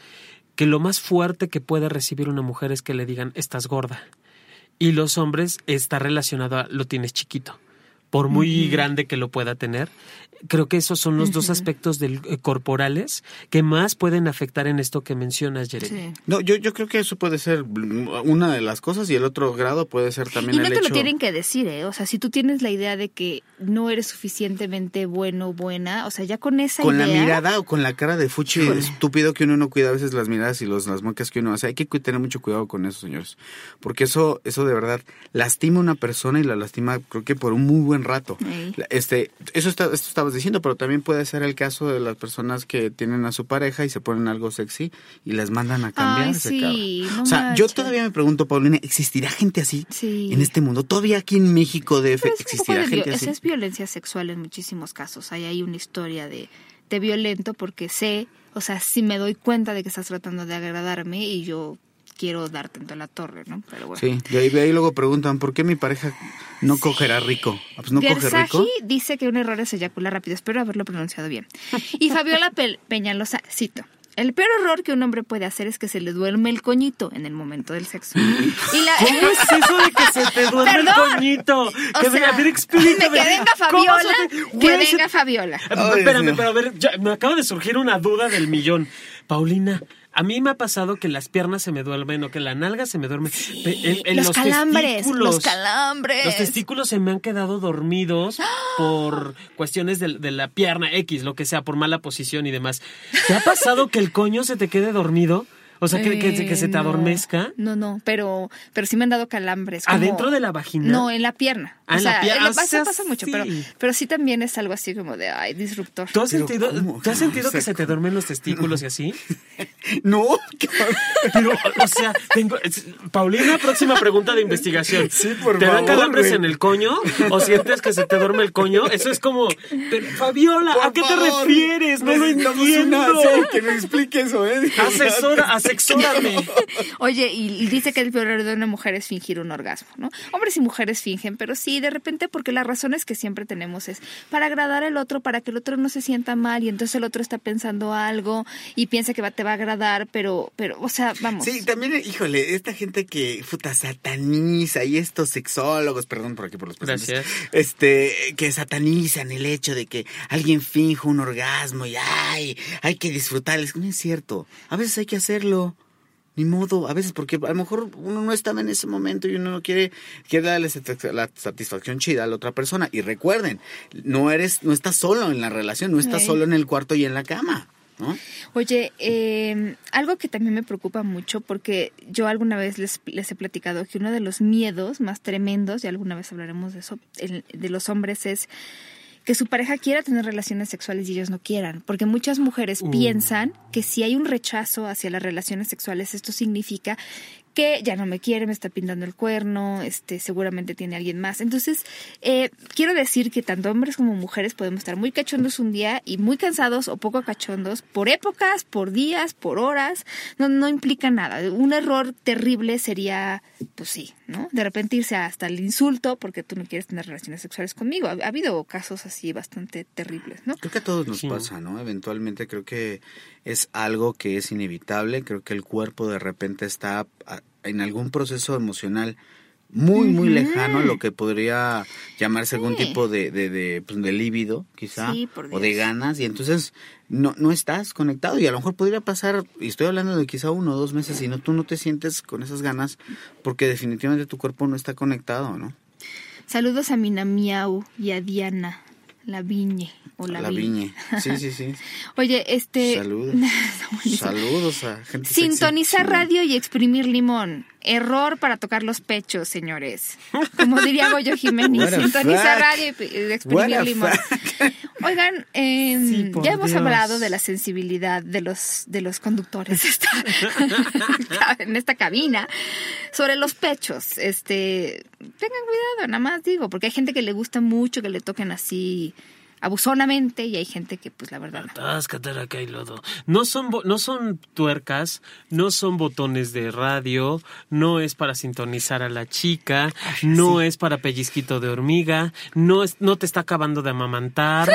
S2: que lo más fuerte que puede recibir una mujer es que le digan estás gorda. Y los hombres está relacionado a lo tienes chiquito por muy grande que lo pueda tener. Creo que esos son los dos aspectos del, eh, corporales que más pueden afectar en esto que mencionas, Jeremy.
S3: No, yo, yo creo que eso puede ser una de las cosas y el otro grado puede ser también y
S1: no
S3: te
S1: lo tienen que decir, ¿eh? O sea, si tú tienes la idea de que no eres suficientemente bueno o buena, o sea, ya con esa
S3: con idea... Con la mirada o con la cara de fuchi estúpido que uno no cuida a veces las miradas y los, las muecas que uno hace. Hay que tener mucho cuidado con eso, señores. Porque eso, eso de verdad lastima a una persona y la lastima creo que por un muy buen rato. Este, eso está, esto estabas diciendo, pero también puede ser el caso de las personas que tienen a su pareja y se ponen algo sexy y las mandan a cambiar. o sea, yo todavía me pregunto, Paulina, ¿existirá gente así en este mundo? Todavía aquí en México de existirá gente así.
S1: Es violencia sexual en muchísimos casos. Ahí hay una historia de, de violento porque sé, o sea, si me doy cuenta de que estás tratando de agradarme y yo quiero dar tanto la torre, ¿no? Pero bueno.
S3: Sí, y ahí, ahí luego preguntan, ¿por qué mi pareja no cogerá rico? Ah, pues no coge rico.
S1: dice que un error es eyacular rápido, espero haberlo pronunciado bien. Y Fabiola <laughs> Peñalosa, cito, el peor error que un hombre puede hacer es que se le duerme el coñito en el momento del sexo. <gasps>
S2: Y la... ¿Cómo es eso de que se te duerme el coñito? Que venga, a ver, explícame.
S1: Que venga Fabiola. Que venga Fabiola.
S2: Espérame, pero a ver, me acaba de surgir una duda del millón. Paulina, a mí me ha pasado que las piernas se me duermen o que la nalga se me duerme.
S1: los, calambres, los calambres.
S2: Los testículos se me han quedado dormidos por cuestiones de, de, la pierna X, lo que sea, por mala posición y demás. ¿Te ha pasado que el coño se te quede dormido? O sea, que, que, se te eh, adormezca.
S1: No, no, pero, pero sí me han dado calambres.
S2: ¿Adentro de la vagina?
S1: No, en la pierna. Ah, o sea, en la pierna. pasa, pasa mucho, pero, pero sí también es algo así como de, ay, disruptor.
S2: ¿Tú has sentido, ¿tú has sentido que se te duermen los testículos y así? <laughs>
S3: No,
S2: pero, o sea, tengo. Paulina, próxima pregunta de investigación.
S3: Sí, por
S2: ¿Te
S3: dan
S2: calambres en el coño o sientes que se te duerme el coño? Eso es como. Fabiola, ¿a qué te refieres? No lo entiendo.
S3: que me explique eso, ¿eh?
S2: Asesora, asexórame. <laughs>
S1: Oye, y, dice que el peor de una mujer es fingir un orgasmo, ¿no? Hombres y mujeres fingen, pero sí, de repente, porque las razones que siempre tenemos es para agradar al otro, para que el otro no se sienta mal y entonces el otro está pensando algo y piensa que va, te va a agradar, pero, pero, o sea, vamos.
S3: Sí, también, híjole, esta gente que, puta, sataniza y estos sexólogos, perdón por aquí por los
S2: presentes,
S3: este, que satanizan el hecho de que alguien finja un orgasmo y ay, hay que disfrutarles. No es cierto. A veces hay que hacerlo. Ni modo, a veces porque a lo mejor uno no estaba en ese momento y uno no quiere, quiere darle la satisfacción chida a la otra persona. Y recuerden, no eres, no estás solo en la relación, no estás solo en el cuarto y en la cama.
S1: Oye, eh, algo que también me preocupa mucho, porque yo alguna vez les, les, he platicado que uno de los miedos más tremendos, y alguna vez hablaremos de eso, de los hombres es que su pareja quiera tener relaciones sexuales y ellos no quieran, porque muchas mujeres uh. piensan que si hay un rechazo hacia las relaciones sexuales, esto significa que ya no me quiere, me está pintando el cuerno, este, seguramente tiene alguien más. Entonces, eh, quiero decir que tanto hombres como mujeres podemos estar muy cachondos un día y muy cansados o poco cachondos por épocas, por días, por horas. No, no implica nada. Un error terrible sería, pues sí, ¿no? De repente irse hasta el insulto porque tú no quieres tener relaciones sexuales conmigo. Ha, habido casos así bastante terribles, ¿no?
S3: Creo que a todos nos pasa, ¿no? Eventualmente creo que es algo que es inevitable. Creo que el cuerpo de repente está en algún proceso emocional muy, muy lejano a lo que podría llamarse algún tipo de, de, de, pues, líbido, quizá, o de ganas, y entonces no, no estás conectado, y a lo mejor podría pasar, y estoy hablando de quizá uno o dos meses, y no, tú no te sientes con esas ganas, porque definitivamente tu cuerpo no está conectado, ¿no?
S1: Saludos a Mina Miau y a Diana. La Viñe o La,
S3: la Viñe. Sí, sí, sí. <laughs>
S1: Oye, este...
S3: Saludos. <laughs> Saludos a gente
S1: Sintonizar radio y exprimir limón. Error para tocar los pechos, señores. Como diría Goyo Jiménez, sintonizar radio y exprimir limón. Oigan, eh, ya hemos hablado de la sensibilidad de los, de los conductores <laughs> en esta cabina sobre los pechos. Este, tengan cuidado, nada más digo, porque hay gente que le gusta mucho que le toquen así abusonamente y hay gente que pues la verdad
S2: acá y lodo. No son no son tuercas no son botones de radio no es para sintonizar a la chica no es para pellizquito de hormiga no es no te está acabando de amamantar.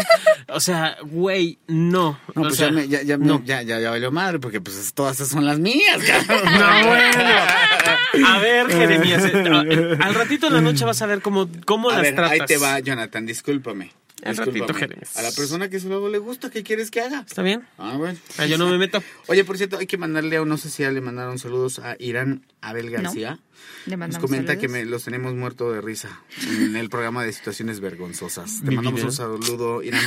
S2: O sea güey no.
S3: No pues ya, ya, ya, ya, ya, ya valió madre porque pues todas esas son las mías <laughs>
S2: no bueno. A ver Jeremías eh, <laughs> al ratito en la noche vas a ver cómo cómo las tratas
S3: ahí te va Jonathan discúlpame a la persona que luego le gusta, ¿qué quieres que haga?
S2: ¿Está bien?
S3: Ah, bueno.
S2: Ah, yo no me meto.
S3: Oye, por cierto, hay que mandarle a, no sé si ya le mandaron saludos a Irán Abel García. Nos comenta que me, los tenemos muerto de risa en el programa de situaciones vergonzosas. Te mandamos un saludo, Irán.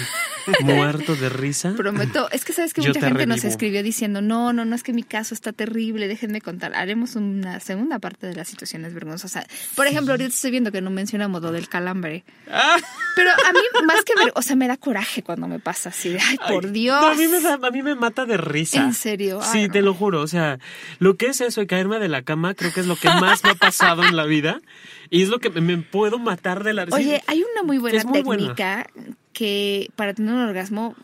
S3: <laughs>
S2: ¿Muerto de risa?
S1: Prometo. Es que sabes que <laughs> mucha gente nos escribió diciendo, no, no, no, es que mi caso está terrible, déjenme contar. Haremos una segunda parte de las situaciones vergonzosas. Por ejemplo, ahorita estoy viendo que no mencionamos lo del calambre. Ah. Pero a mí, <laughs> más que ver, o sea, me da coraje cuando me pasa así de, ay, por Dios.
S2: a, mí me a mí me mata de risa.
S1: ¿En serio?
S2: sí, te lo juro. O sea, lo que es eso de caerme de la cama, creo que es lo que más me ha pasado en la vida. Y es lo que me puedo matar de la risa.
S1: Oye, hay una muy buena técnica que para tener un orgasmo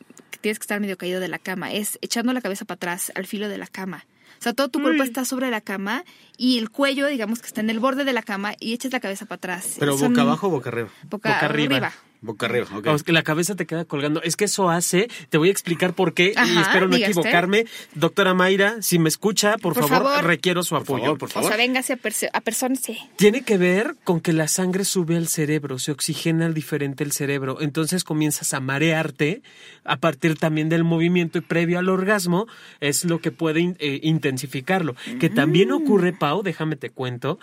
S1: tienes que estar medio caído de la cama. Es echando la cabeza para atrás, al filo de la cama. O sea, todo tu cuerpo está sobre la cama y el cuello, digamos que está en el borde de la cama y echas la cabeza para atrás.
S3: ¿Pero boca abajo o boca arriba?
S1: Boca, arriba.
S3: Boca arriba, ok.
S2: que la cabeza te queda colgando. Es que eso hace, te voy a explicar por qué y espero no equivocarme. Doctora Mayra, si me escucha, por, favor, requiero su apoyo.
S3: Por favor,
S1: O sea, véngase a, personas, sí.
S2: Tiene que ver con que la sangre sube al cerebro, se oxigena diferente el cerebro. Entonces comienzas a marearte a partir también del movimiento y previo al orgasmo es lo que puede eh, intensificarlo. Que también mm. ocurre, Pau, déjame te cuento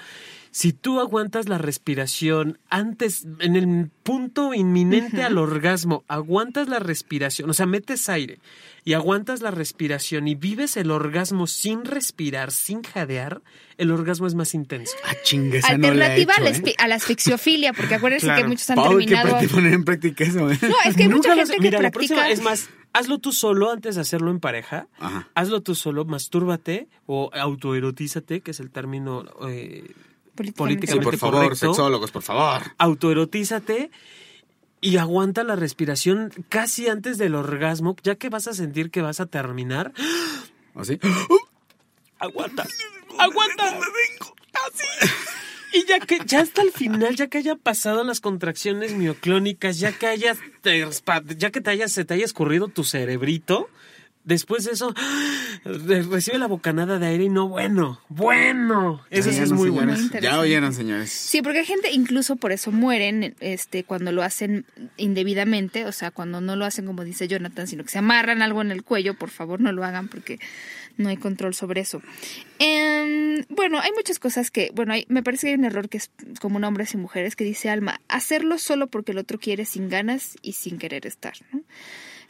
S2: si tú aguantas la respiración antes, en el punto inminente al orgasmo, aguantas la respiración, o sea, metes aire y aguantas la respiración y vives el orgasmo sin respirar, sin jadear, el orgasmo es más intenso.
S3: Ah,
S1: Alternativa
S3: no
S1: la
S3: ¿eh?
S1: a, la asfixiofilia, porque acuérdense que muchos han terminado.
S3: ¿qué poner en práctica eso?
S1: ¿eh? No, es que hay mucha gente que
S2: mira,
S1: practica.
S2: es más, hazlo tú solo antes de hacerlo en pareja. Hazlo tú solo, mastúrbate o autoerotízate, que es el término eh, políticamente, sí,
S3: por favor, sexólogos, por favor.
S2: Autoerotízate y aguanta la respiración casi antes del orgasmo, ya que vas a sentir que vas a terminar.
S3: ¿Así? <gasps>
S2: Aguanta, aguanta. Así. Y ya que ya hasta el final, ya que haya pasado las contracciones mioclónicas, ya que hayas ya que te hayas se te haya escurrido tu cerebrito, Después de eso, <gasps> recibe la bocanada de aire y no, bueno, bueno. Eso sí es muy bueno.
S3: Ya oyeron, señores.
S1: Sí, porque hay gente, incluso por eso mueren este, cuando lo hacen indebidamente, o sea, cuando no lo hacen como dice Jonathan, sino que se amarran algo en el cuello, por favor no lo hagan porque no hay control sobre eso. Em, bueno, hay muchas cosas que, bueno, me parece que hay un error que es como hombres y mujeres que dice Alma, hacerlo solo porque el otro quiere sin ganas y sin querer estar. ¿no?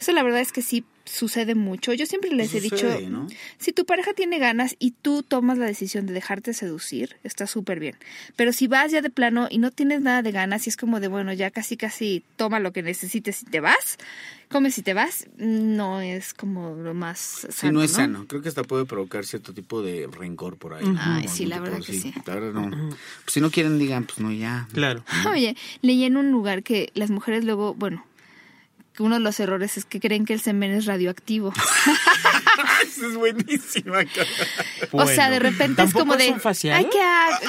S1: Eso la verdad es que sí sucede mucho. Yo siempre les he dicho, si tu pareja tiene ganas y tú tomas la decisión de dejarte seducir, está súper bien. Pero si vas ya de plano y no tienes nada de ganas y es como de, bueno, ya casi casi toma lo que necesites y te vas, comes y te vas, no es como lo más sano.
S3: Sí, no es sano. Creo que hasta puede provocar cierto tipo de rencor por ahí.
S1: Ay, sí, la verdad que sí.
S3: no. Pues si no quieren, digan, pues no, ya.
S2: Claro.
S1: Oye, leí en un lugar que las mujeres luego, bueno, uno de los errores es que creen que el semen es radioactivo. <laughs>
S3: Eso es buenísima.
S1: o sea, de repente es como de.
S2: Es un facial?
S1: Ay, qué,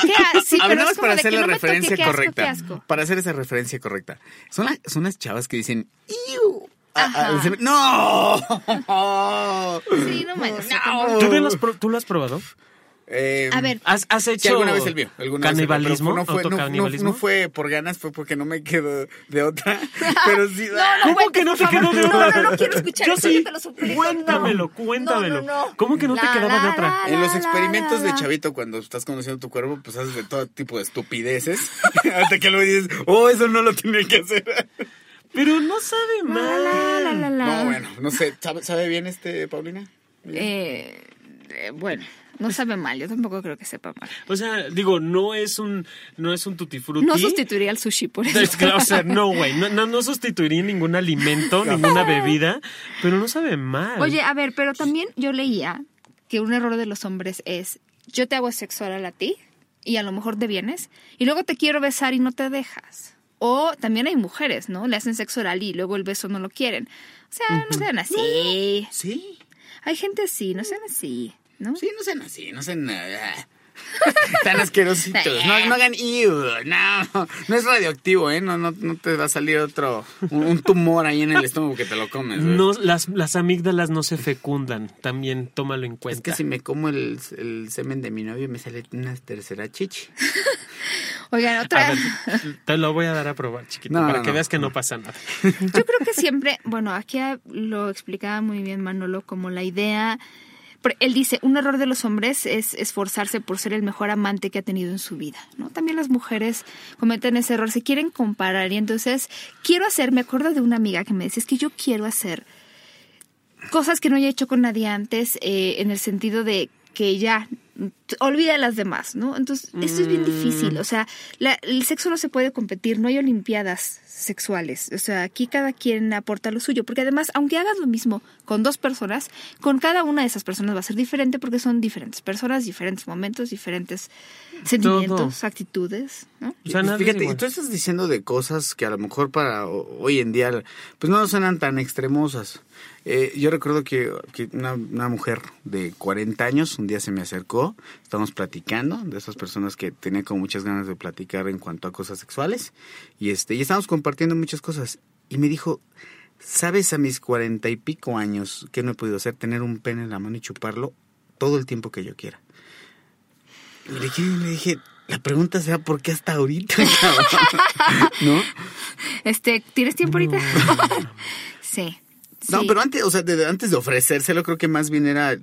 S1: qué <laughs> sí, pero es
S3: para hacer
S1: la
S3: referencia correcta. Para hacer esa referencia correcta. Son, son las chavas que dicen. ¡Iu! ¡No!
S1: Sí, no me. No.
S2: ¿Tú, lo has probado?
S3: Eh,
S1: a ver,
S2: ¿has, has hecho
S3: alguna vez el mío?
S2: canibalismo?
S3: no, fue, no, fue por ganas, fue porque no me quedo de otra. <laughs> Pero sí.
S1: no,
S2: ¿Cómo que no te quedó de otra?
S1: No, no, quiero escuchar
S2: Yo sí. Cuéntamelo, cuéntamelo. ¿Cómo que no te quedaba de otra?
S3: en los experimentos de chavito, cuando estás conociendo tu cuerpo, pues haces de todo tipo de estupideces. <laughs> Hasta que luego dices, oh, eso no lo tenía que hacer. <laughs>
S2: Pero no sabe mal.
S3: No, bueno, no sé. ¿Sabe, sabe bien este, Paulina?
S1: Eh, eh, bueno. No sabe mal, yo tampoco creo que sepa mal.
S2: O sea, digo, no es un no es un tutti frutti.
S1: No sustituiría el sushi por <laughs> eso.
S2: o sea, no, güey, no, no, sustituiría ningún alimento, ninguna bebida, pero no sabe mal.
S1: Oye, a ver, pero también yo leía que un error de los hombres es yo te hago sexo oral a ti y a lo mejor te vienes y luego te quiero besar y no te dejas. O también hay mujeres, ¿no? Le hacen sexo oral y luego el beso no lo quieren. O sea, no sean así.
S3: Sí.
S1: Hay gente así, no sean así. ¿No?
S3: Sí, no sean así, no sean... nada. <laughs> Tan asquerositos. No, no hagan no, no es radioactivo, ¿eh? No, no, no te va a salir otro, un, tumor ahí en el estómago que te lo comes.
S2: No, las, las amígdalas no se fecundan, también tómalo en cuenta.
S3: Es que si me como el, el semen de mi novio me sale una tercera chichi. <laughs>
S1: Oigan, otra.
S2: te lo voy a dar a probar, chiquito, para que veas que no pasa nada.
S1: Yo creo que siempre, bueno, aquí lo explicaba muy bien Manolo, como la idea él dice, un error de los hombres es esforzarse por ser el mejor amante que ha tenido en su vida, ¿no? También las mujeres cometen ese error, se quieren comparar y entonces quiero hacer, me acuerdo de una amiga que me decía, es que yo quiero hacer cosas que no haya hecho con nadie antes, eh, en el sentido de que ya olvida a las demás, ¿no? Entonces, esto es bien difícil, o sea, el sexo no se puede competir, no hay olimpiadas sexuales, o sea, aquí cada quien aporta lo suyo, porque además, aunque hagas lo mismo con dos personas, con cada una de esas personas va a ser diferente porque son diferentes personas, diferentes momentos, diferentes sentimientos, actitudes, ¿no?
S3: O sea, Fíjate, tú estás diciendo de cosas que a lo mejor para hoy en día, pues no suenan tan extremosas. Eh, yo recuerdo que, una, mujer de 40 años un día se me acercó, estábamos platicando, de esas personas que tenía como muchas ganas de platicar en cuanto a cosas sexuales, y, este, y estábamos compartiendo muchas cosas, y me dijo, ¿sabes a mis cuarenta y pico años qué no he podido hacer? Tener un pene en la mano y chuparlo todo el tiempo que yo quiera. Y le dije, la pregunta sea por qué hasta ahorita, <laughs> ¿no?
S1: Este, ¿tienes tiempo ahorita? <laughs> sí.
S3: No, pero antes, o sea, de, antes de ofrecérselo, creo que más bien era,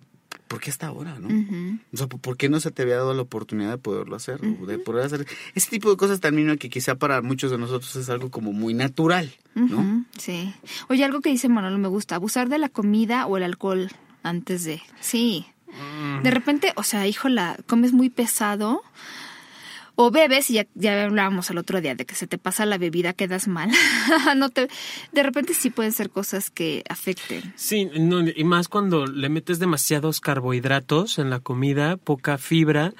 S3: ¿por qué hasta ahora, no? O sea, ¿por qué no se te había dado la oportunidad de poderlo hacer? De poder hacer ese tipo de cosas también que quizá para muchos de nosotros es algo como muy natural, ¿no?
S1: Sí. Oye, algo que dice Manolo me gusta, abusar de la comida o el alcohol antes de... Sí. Mm. De repente, o sea, hijo, la comes muy pesado o bebes y ya, ya hablábamos el otro día de que se te pasa la bebida, quedas mal. <laughs> no te, de repente sí pueden ser cosas que afecten.
S2: Sí, y más cuando le metes demasiados carbohidratos en la comida, poca fibra,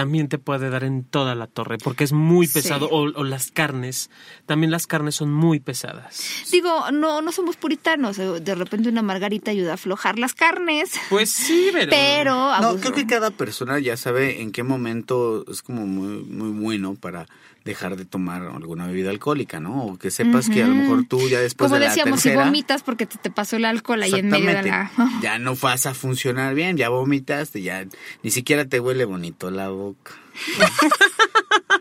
S2: también te puede dar en toda la torre porque es muy pesado o, las carnes también las carnes son muy pesadas.
S1: Digo no no somos puritanos eh, de repente una margarita ayuda a aflojar las carnes.
S2: Pues sí <laughs> pero,
S1: pero
S3: no creo que cada persona ya sabe en qué momento es como muy muy bueno para dejar de tomar alguna bebida alcohólica, ¿no? O que sepas que a lo mejor tú ya después
S1: Como
S3: de la
S1: decíamos,
S3: si
S1: vomitas porque te, pasó el alcohol ahí en medio de la... <laughs>
S3: ya no vas a funcionar bien, ya vomitaste, ya ni siquiera te huele bonito la boca.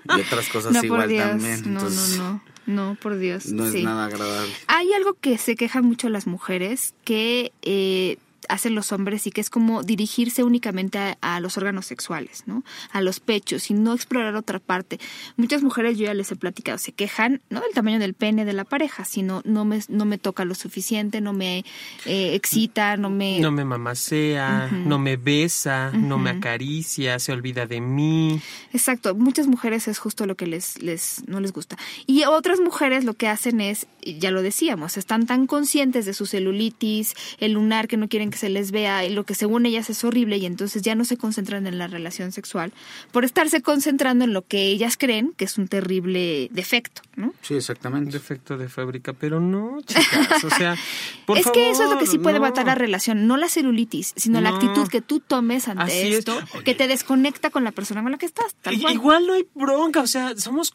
S3: <laughs> y otras cosas igual también.
S1: No, no, no. No, por Dios.
S3: No es nada agradable.
S1: Hay algo que se quejan mucho las mujeres, que eh, hacen los hombres y que es como dirigirse únicamente a, los órganos sexuales, ¿no? A los pechos y no explorar otra parte. Muchas mujeres, yo ya les he platicado, se quejan no del tamaño del pene de la pareja, sino no me, no me toca lo suficiente, no me eh, excita, no me...
S2: No me mamasea, no me besa, no me acaricia, se olvida de mí.
S1: Exacto, muchas mujeres es justo lo que les, les, no les gusta. Y otras mujeres lo que hacen es, ya lo decíamos, están tan conscientes de su celulitis, el lunar que no quieren que se les vea lo que según ellas es horrible y entonces ya no se concentran en la relación sexual por estarse concentrando en lo que ellas creen que es un terrible defecto, ¿no?
S3: Sí, exactamente.
S2: Defecto de fábrica, pero no, chicas, o sea, <laughs> por
S1: Es que eso es lo que sí puede matar la relación, no la celulitis, sino la actitud que tú tomes ante esto, que te desconecta con la persona con la que estás.
S2: Igual no hay bronca, o sea, somos...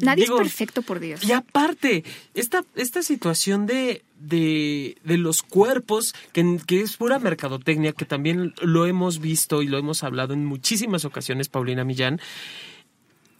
S1: Nadie es perfecto, por Dios.
S2: Y aparte, esta, esta situación de de, de los cuerpos, que, que, es pura mercadotecnia, que también lo hemos visto y lo hemos hablado en muchísimas ocasiones, Paulina Millán,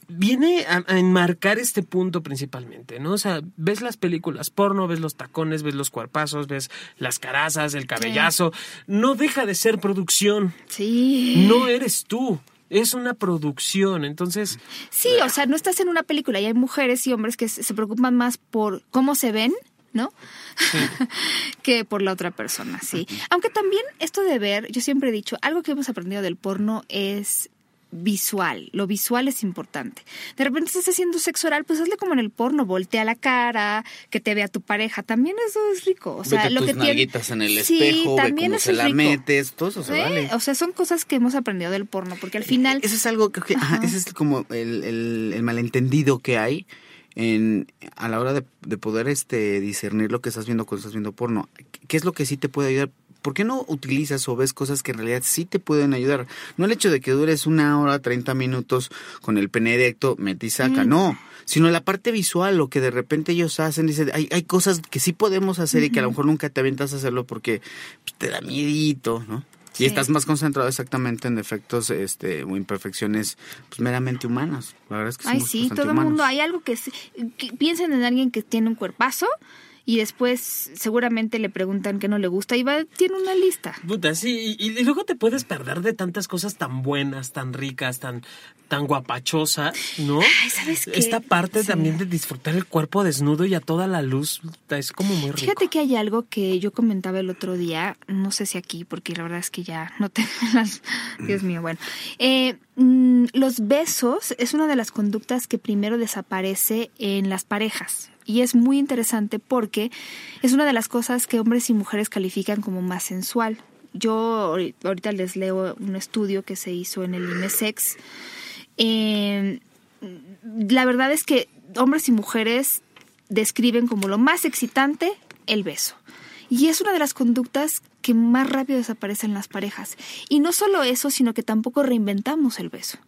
S2: viene a, enmarcar este punto principalmente, ¿no? O sea, ves las películas porno, ves los tacones, ves los cuerpazos, ves las carazas, el cabellazo. No deja de ser producción.
S1: Sí.
S2: No eres tú es una producción, entonces...
S1: Sí, o sea, no estás en una película y hay mujeres y hombres que se preocupan más por cómo se ven ¿no? <laughs> que por la otra persona, sí. Aunque también esto de ver, yo siempre he dicho, algo que hemos aprendido del porno es visual, lo visual es importante. De repente estás haciendo sexo oral, pues hazle como en el porno, voltea la cara, que te vea tu pareja, también eso es rico. O sea, lo que
S3: tiene... en el espejo, también se la metes, todo eso se vale.
S1: O sea, son cosas que hemos aprendido del porno, porque al final...
S3: Eso es algo que, ese es como el, el malentendido que hay en, a la hora de, de, poder este, discernir lo que estás viendo cuando estás viendo porno. ¿Qué es lo que sí te puede ayudar? ¿Por qué no utilizas o ves cosas que en realidad sí te pueden ayudar? No el hecho de que dures una hora, 30 minutos con el pene directo, mete y saca, mm. no. Sino la parte visual, lo que de repente ellos hacen, dice, hay, hay cosas que sí podemos hacer y que a lo mejor nunca te aventas a hacerlo porque pues, te da miedito, ¿no? Y estás más concentrado exactamente en defectos este, o imperfecciones pues, meramente humanas. La verdad es que
S1: Ay, sí, todo el mundo. Hay algo que, que piensen en alguien que tiene un cuerpazo y después seguramente le preguntan qué no le gusta y va, tiene una lista.
S2: Puta, sí, y, luego te puedes perder de tantas cosas tan buenas, tan ricas, tan, tan guapachosa, ¿no?
S1: Ay, ¿sabes qué?
S2: Esta parte también de disfrutar el cuerpo desnudo y a toda la luz es como muy rico.
S1: Fíjate que hay algo que yo comentaba el otro día, no sé si aquí, porque la verdad es que ya no tengo <laughs> las... Dios mío, bueno. Eh, mm, los besos es una de las conductas que primero desaparece en las parejas. Y es muy interesante porque es una de las cosas que hombres y mujeres califican como más sensual. Yo ahorita les leo un estudio que se hizo en el IMESEX. Eh, la verdad es que hombres y mujeres describen como lo más excitante el beso. Y es una de las conductas que más rápido desaparecen en las parejas. Y no solo eso, sino que tampoco reinventamos el beso.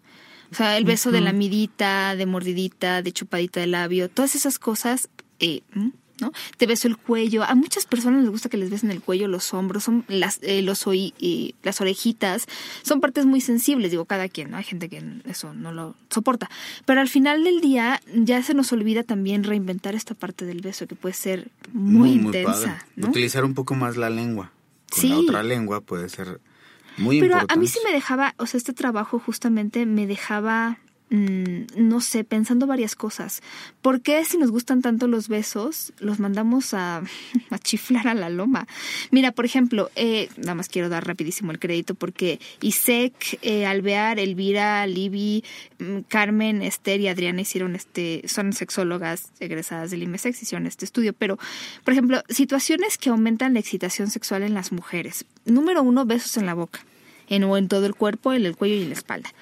S1: O sea, el beso de la midita, de mordidita, de chupadita de labio, todas esas cosas, eh, ¿no? Te beso el cuello. A muchas personas les gusta que les besen el cuello, los hombros, son las, eh, los oí, las orejitas. Son partes muy sensibles, digo, cada quien, ¿no? Hay gente que eso no lo soporta. Pero al final del día ya se nos olvida también reinventar esta parte del beso que puede ser muy, intensa.
S3: Utilizar un poco más la lengua. Con la otra lengua puede ser muy
S1: Pero a mí sí me dejaba, o sea, este trabajo justamente me dejaba mm, no sé, pensando varias cosas. ¿Por qué si nos gustan tanto los besos, los mandamos a, <laughs> chiflar a la loma? Mira, por ejemplo, eh, nada más quiero dar rapidísimo el crédito porque Isek, eh, Alvear, Elvira, Libby, mm, Carmen, Esther y Adriana hicieron este, son sexólogas egresadas del IMESEX, hicieron este estudio, pero, por ejemplo, situaciones que aumentan la excitación sexual en las mujeres. Número uno, besos en la boca en o en todo el cuerpo, en el cuello y en la espalda.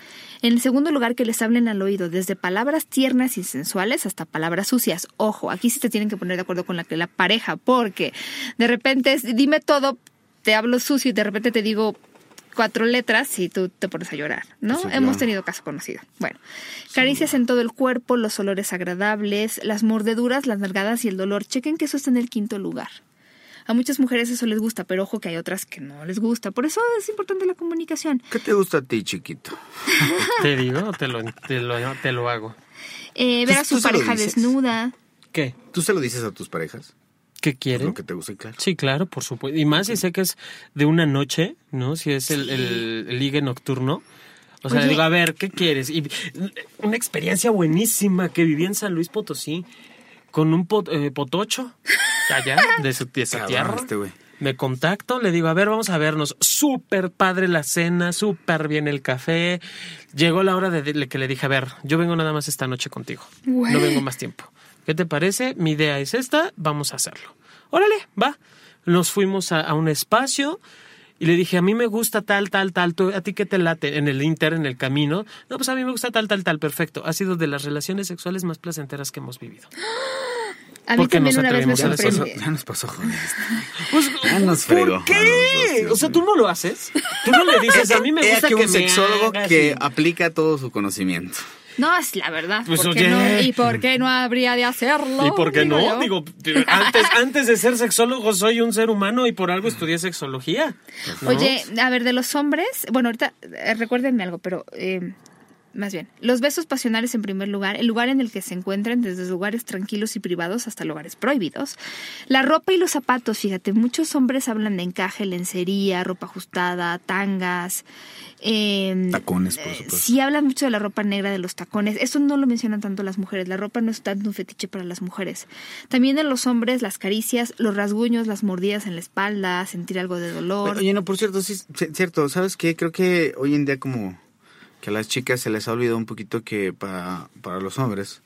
S1: En el segundo lugar, que les hablen al oído, desde palabras tiernas y sensuales hasta palabras sucias. Ojo, aquí sí te tienen que poner de acuerdo con la, la pareja, porque de repente es, dime todo, te hablo sucio y de repente te digo cuatro letras y tú te pones a llorar, ¿no? Hemos tenido caso conocido. Bueno, caricias en todo el cuerpo, los olores agradables, las mordeduras, las nalgadas y el dolor. Chequen que eso está en el quinto lugar. A muchas mujeres eso les gusta, pero ojo que hay otras que no les gusta. Por eso es importante la comunicación.
S3: ¿Qué te gusta a ti, chiquito? <laughs>
S2: te digo, te lo, te lo, te lo hago.
S1: Eh, ver a su pareja desnuda.
S2: ¿Qué?
S3: ¿Tú se lo dices a tus parejas?
S2: ¿Qué quieren?
S3: Lo que te gusta, claro.
S2: Sí, claro, por supuesto. Y más si sé que es de una noche, ¿no? Si es el, el, ligue nocturno. O sea, digo, a ver, ¿qué quieres? Y una experiencia buenísima que viví en San Luis Potosí con un eh, potocho allá de su, tierra. Este me contacto, le digo, a ver, vamos a vernos. Súper padre la cena, súper bien el café. Llegó la hora de que le dije, a ver, yo vengo nada más esta noche contigo. No vengo más tiempo. ¿Qué te parece? Mi idea es esta, vamos a hacerlo. Órale, va. Nos fuimos a, un espacio y le dije, a mí me gusta tal, tal, tal, ¿a ti qué te late? En el inter, en el camino. No, pues a mí me gusta tal, tal, tal, perfecto. Ha sido de las relaciones sexuales más placenteras que hemos vivido. <gasps>
S1: A mí también una vez me sorprendió.
S3: Ya nos pasó, joder.
S2: Pues, ya nos fregó. ¿Por qué? o sea, tú no lo haces. Tú no le dices, a mí me gusta que,
S3: un sexólogo que aplica todo su conocimiento.
S1: No, es la verdad. Pues, no? ¿Y por qué no habría de hacerlo?
S2: ¿Y por qué no? Digo, antes, <laughs> antes de ser sexólogo soy un ser humano y por algo estudié sexología.
S1: Oye, a ver, de los hombres, bueno, ahorita eh, recuérdenme algo, pero eh, más bien, los besos pasionales en primer lugar, el lugar en el que se encuentran desde lugares tranquilos y privados hasta lugares prohibidos. La ropa y los zapatos, fíjate, muchos hombres hablan de encaje, lencería, ropa ajustada, tangas.
S3: Em, tacones, por supuesto.
S1: Sí hablan mucho de la ropa negra, de los tacones. Eso no lo mencionan tanto las mujeres. La ropa no es tanto un fetiche para las mujeres. También en los hombres, las caricias, los rasguños, las mordidas en la espalda, sentir algo de dolor.
S3: Oye, no, por cierto, sí, cierto. ¿Sabes qué? Creo que hoy en día como que a las chicas se les ha olvidado un poquito que para, para los hombres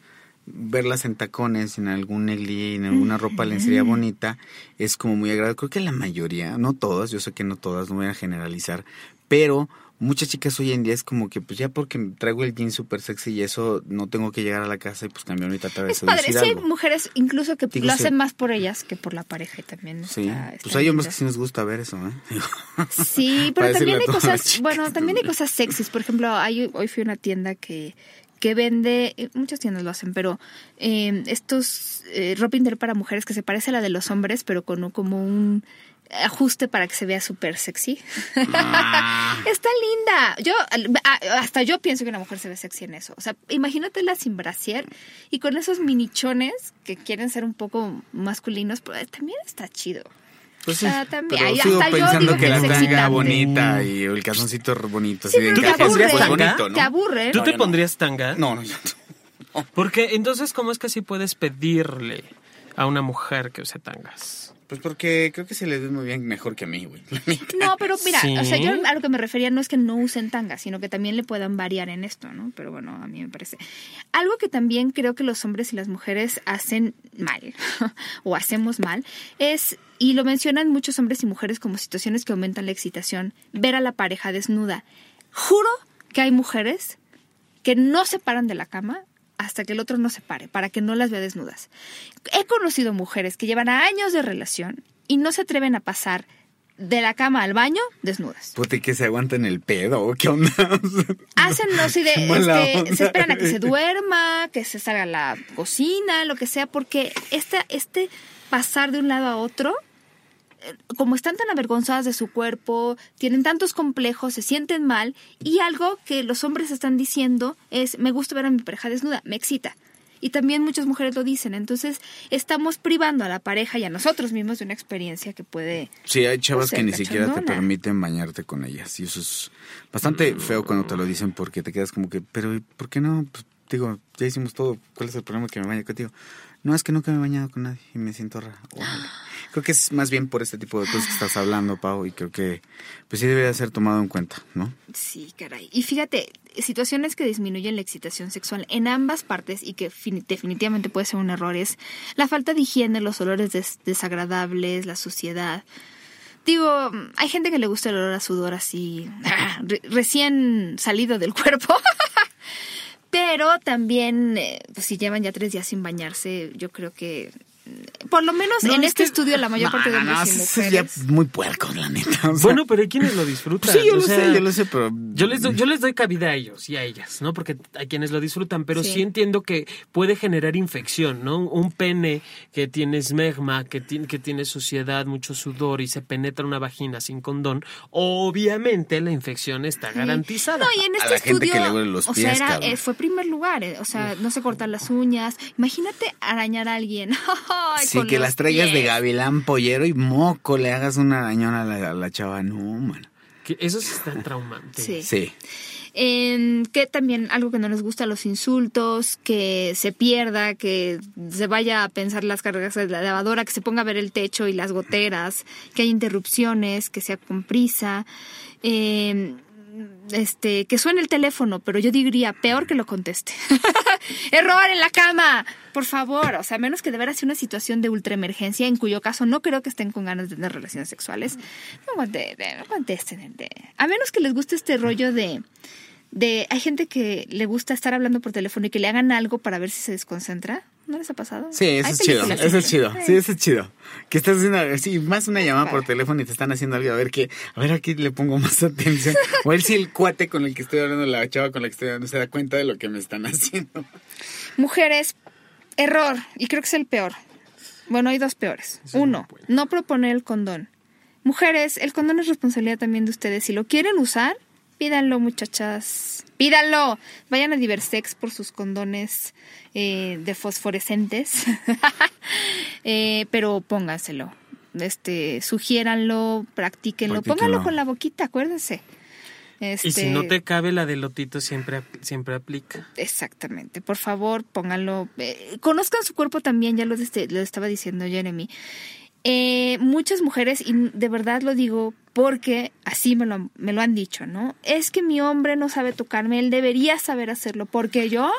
S3: verlas en tacones, en algún negli, en alguna ropa lencería bonita, es como muy agradable. Creo que la mayoría, no todas, yo sé que no todas, no voy a generalizar, pero muchas chicas hoy en día es como que pues ya porque traigo el jean super sexy y eso no tengo que llegar a la casa y pues cambiar ahorita otra vez.
S1: Es padre, sí hay mujeres incluso que lo hacen más por ellas que por la pareja también.
S3: Sí, pues hay hombres que sí nos gusta ver eso, ¿eh? <laughs>
S1: Sí, <laughs> pero también hay cosas, bueno, también hay cosas sexys. Por ejemplo, hay, hoy fui a una tienda que que vende, eh, muchas tiendas lo hacen, pero eh, estos eh, ropa interior para mujeres que se parece a la de los hombres, pero con como un ajuste para que se vea súper sexy. Ah. <laughs> Está linda. Yo hasta yo pienso que una mujer se ve sexy en eso. O sea, imagínatela sin brasier y con esos minichones que quieren ser un poco masculinos, pero también está chido.
S3: Pues sí, también. Pero sigo pensando que, la tanga bonita y el calzoncito bonito.
S1: Sí, te, aburre, bonito, ¿no? te aburre.
S2: ¿Tú te pondrías tanga?
S3: No, no,
S2: Porque entonces, ¿cómo es que así puedes pedirle a una mujer que use tangas?
S3: Pues porque creo que se les ve muy bien mejor que a mí, güey.
S1: No, pero mira, o sea, yo a lo que me refería no es que no usen tanga, sino que también le puedan variar en esto, ¿no? Pero bueno, a mí me parece. Algo que también creo que los hombres y las mujeres hacen mal, <laughs> o hacemos mal, es, y lo mencionan muchos hombres y mujeres como situaciones que aumentan la excitación, ver a la pareja desnuda. Juro que hay mujeres que no se paran de la cama hasta que el otro no se pare, para que no las vea desnudas. He conocido mujeres que llevan años de relación y no se atreven a pasar de la cama al baño desnudas.
S3: Puta, que se aguantan el pedo? ¿Qué onda? <laughs>
S1: Hacen, no sé, de, <laughs> este, se esperan a que se <laughs> duerma, que se salga a la cocina, lo que sea, porque este, este pasar de un lado a otro como están tan avergonzadas de su cuerpo, tienen tantos complejos, se sienten mal y algo que los hombres están diciendo es me gusta ver a mi pareja desnuda, me excita. Y también muchas mujeres lo dicen. Entonces, estamos privando a la pareja y a nosotros mismos de una experiencia que puede.
S3: Sí, hay chavas que ni siquiera te permiten bañarte con ellas. Y eso es bastante feo cuando te lo dicen porque te quedas como que, pero ¿por qué no? Pues, digo, ya hicimos todo. ¿Cuál es el problema que me bañe contigo? No, es que nunca me he bañado con nadie y me siento raro. <gasps> Creo que es más bien por este tipo de cosas que estás hablando, Pau, y creo que pues sí debería ser tomado en cuenta, ¿no?
S1: Sí, caray. Y fíjate, situaciones que disminuyen la excitación sexual en ambas partes y que definitivamente puede ser un error es la falta de higiene, los olores desagradables, la suciedad. Digo, hay gente que le gusta el olor a sudor así, <laughs> recién salido del cuerpo. <laughs> Pero también, eh, pues si llevan ya tres días sin bañarse, yo creo que por lo menos en este estudio la mayor parte de hombres y mujeres.
S3: muy puerco, la neta.
S2: bueno, pero hay quienes lo disfrutan.
S3: Sí, yo lo sé, yo lo sé, pero...
S2: Yo les, doy, yo les doy cabida a ellos y a ellas, ¿no? Porque hay quienes lo disfrutan, pero sí. entiendo que puede generar infección, ¿no? Un pene que tiene esmegma, que tiene, que tiene suciedad, mucho sudor y se penetra una vagina sin condón, obviamente la infección está garantizada.
S1: No, y en este estudio, o sea, eh, fue primer lugar, eh, o sea, no se cortan las uñas. Imagínate arañar a alguien. <laughs>
S3: sí, que las traigas de gavilán pollero y moco le hagas una arañón a la, chava. No, mano.
S2: Que eso sí está traumante.
S1: Sí.
S3: sí.
S1: que también algo que no les gusta, los insultos, que se pierda, que se vaya a pensar las cargas de la lavadora, que se ponga a ver el techo y las goteras, que hay interrupciones, que sea con prisa. Eh, este, que suene el teléfono, pero yo diría peor que lo conteste. <laughs> Error en la cama, por favor. O sea, menos que de veras una situación de ultraemergencia, en cuyo caso no creo que estén con ganas de tener relaciones sexuales. No, contesten. A menos que les guste este rollo de, de. Hay gente que le gusta estar hablando por teléfono y que le hagan algo para ver si se desconcentra. ¿No les ha pasado?
S3: Sí, eso es chido. Eso es chido. Sí, eso es chido. Que estás haciendo, sí, más una llamada por teléfono y te están haciendo algo. A ver qué, a ver aquí le pongo más <laughs> atención. O a ver si el cuate con el que estoy hablando, la chava con la que estoy hablando, se da cuenta de lo que me están <laughs> haciendo.
S1: Mujeres, error. Y creo que es el peor. Bueno, hay dos peores. Uno, no proponer el condón. Mujeres, el condón es responsabilidad también de ustedes. Si lo quieren usar, pídanlo, muchachas. Pídanlo. Vayan a Diversex por sus condones eh, de fosforescentes, <laughs> eh, pero pónganselo. Este, sugiéranlo, practíquenlo, pónganlo con la boquita, acuérdense.
S2: y si no este te cabe la de lotito siempre siempre aplica.
S1: Exactamente. Por favor, pónganlo. Eh, conozcan su cuerpo también, ya lo, lo estaba diciendo Jeremy. Muchas mujeres, y de verdad lo digo porque así me lo, me lo han dicho, ¿no? Es que mi hombre no sabe tocarme, él debería saber hacerlo, porque yo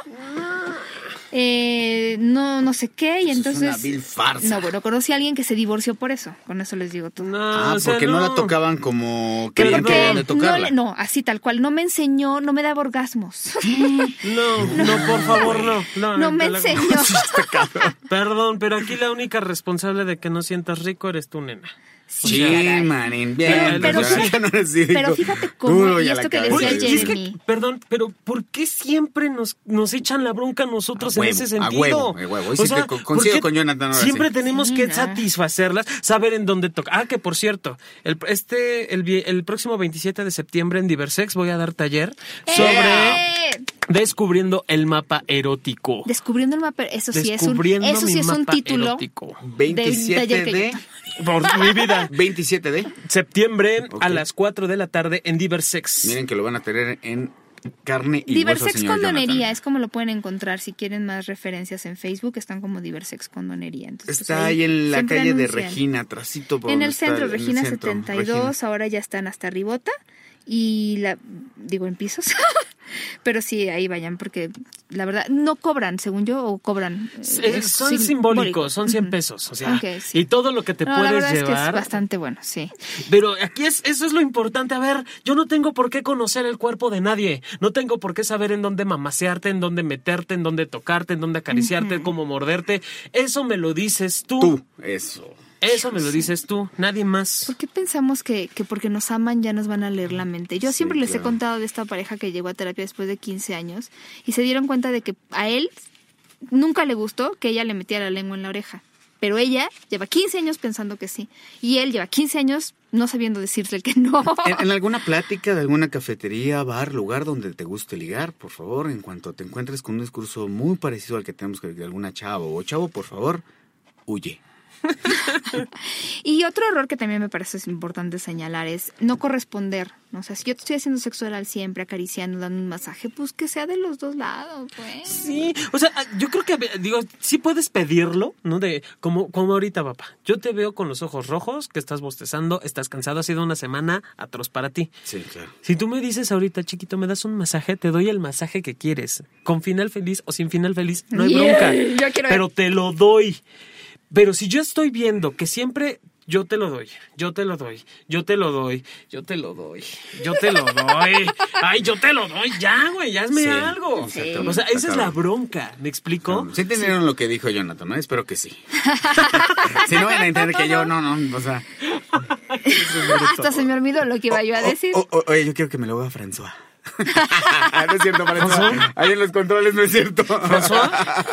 S1: eh, no, no sé qué, y entonces...
S3: Es una farsa.
S1: No, bueno, conocí a alguien que se divorció por eso, con eso les digo todo.
S3: No, ah, porque no. la tocaban como querían que tocarla.
S1: No, así tal cual, no me enseñó, no me daba orgasmos. <laughs>
S2: no, no, por favor, no. No,
S1: no me enseñó. <laughs>
S2: Perdón, pero aquí la única responsable de que no sientas rico eres tú, nena.
S3: Sí, manín, bien.
S1: Pero, pero, fíjate cómo, y esto que decía Jeremy.
S2: perdón, pero ¿por qué siempre nos, nos echan la bronca a nosotros en ese sentido?
S3: A huevo, O sea, coincido con Jonathan
S2: Siempre tenemos que satisfacerlas, saber en dónde toca. Ah, que por cierto, el, este, el, el próximo 27 de septiembre en Diversex voy a dar taller sobre... Descubriendo el mapa erótico.
S1: Descubriendo el mapa, eso sí es un, eso sí es un título.
S3: Erótico. 27 de,
S2: por mi vida. <laughs>
S3: 27 de
S2: septiembre a las 4 de la tarde en Diversex.
S3: Miren que lo van a tener en carne y
S1: Diversex
S3: hueso,
S1: Condonería es como lo pueden encontrar si quieren más referencias en Facebook están como Diversex Condonería
S3: Entonces, está ahí, en la calle de Regina trasito
S1: por en el centro Regina 72 ahora ya están hasta Ribota y la digo en pisos <laughs> pero sí ahí vayan porque la verdad no cobran según yo o cobran
S2: eh, son simbólicos son 100 pesos o sea y todo lo que te puedes la verdad llevar es, que es
S1: bastante bueno sí.
S2: Pero aquí es eso es lo importante a ver yo no tengo por qué conocer el cuerpo de nadie no tengo por qué saber en dónde mamasearte en dónde meterte en dónde tocarte en dónde acariciarte cómo morderte eso me lo dices tú.
S3: Tú eso
S2: eso me lo dices tú, nadie más.
S1: ¿Por qué pensamos que, que porque nos aman ya nos van a leer la mente? Yo siempre les he contado de esta pareja que llegó a terapia después de 15 años y se dieron cuenta de que a él nunca le gustó que ella le metiera la lengua en la oreja. Pero ella lleva 15 años pensando que sí. Y él lleva 15 años no sabiendo decirle que no. <laughs>
S3: En, alguna plática de alguna cafetería, bar, lugar donde te guste ligar, por favor, en cuanto te encuentres con un discurso muy parecido al que tenemos que de alguna chavo o chavo, por favor, huye. <laughs>
S1: y otro error que también me parece importante señalar es no corresponder. ¿no? O sea, si yo te estoy haciendo sexo oral siempre, acariciando, dando un masaje, pues que sea de los dos lados, pues.
S2: Sí, o sea, yo creo que, digo, sí puedes pedirlo, ¿no? De, como, como ahorita, papá. Yo te veo con los ojos rojos, que estás bostezando, estás cansado, ha sido una semana atroz para ti.
S3: Sí, claro.
S2: Si tú me dices ahorita, chiquito, me das un masaje, te doy el masaje que quieres. Con final feliz o sin final feliz, no hay <laughs> bronca. Yo quiero pero te lo doy. Pero si yo estoy viendo que siempre yo te lo doy, yo te lo doy, yo te lo doy, yo te lo doy, yo te lo doy, ay, yo te lo doy, ya, güey, ya hazme algo. O sea, esa es la bronca, ¿me explico?
S3: Sí entendieron lo que dijo Jonathan, ¿no? Espero que sí. <laughs> si no van a entender que yo, no, no, o sea...
S1: Hasta se me olvidó lo que iba yo a decir.
S3: oye, yo quiero que me lo haga François. <laughs> no es cierto, François. Ahí en los controles no es cierto.
S2: François,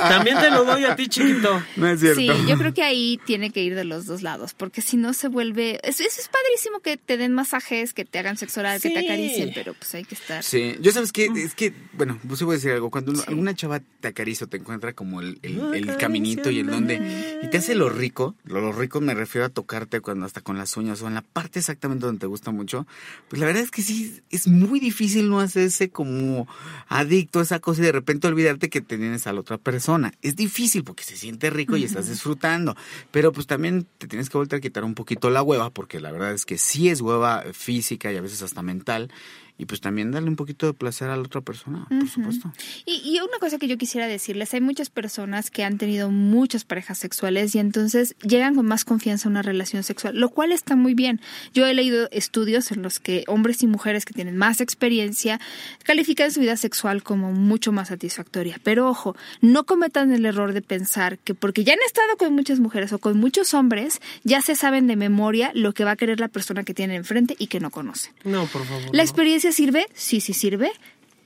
S2: también te lo doy a ti, chiquito.
S3: No es cierto.
S1: Sí, yo creo que ahí tiene que ir de los dos lados, porque si no se vuelve... Eso, es padrísimo que te den masajes, que te hagan sexo oral, que te acaricien, pero pues hay que estar...
S3: Sí, yo sabes que, es que, bueno, pues voy a decir algo. Cuando alguna chava te acaricia o te encuentra como el, el, caminito y el donde... Y te hace lo rico, lo, rico me refiero a tocarte cuando hasta con las uñas o en la parte exactamente donde te gusta mucho, pues la verdad es que sí, es muy difícil no hacerse como adicto a esa cosa y de repente olvidarte que tienes a la otra persona. Es difícil porque se siente rico y estás disfrutando, pero pues también te tienes que volver a quitar un poquito la hueva, porque la verdad es que sí es hueva física y a veces hasta mental, y pues también darle un poquito de placer a la otra persona, por supuesto.
S1: Y, y, una cosa que yo quisiera decirles, hay muchas personas que han tenido muchas parejas sexuales y entonces llegan con más confianza a una relación sexual, lo cual está muy bien. Yo he leído estudios en los que hombres y mujeres que tienen más experiencia califican su vida sexual como mucho más satisfactoria. Pero ojo, no cometan el error de pensar que porque ya han estado con muchas mujeres o con muchos hombres, ya se saben de memoria lo que va a querer la persona que tienen enfrente y que no conocen.
S2: No, por favor.
S1: La experiencia sirve? Sí, sí sirve.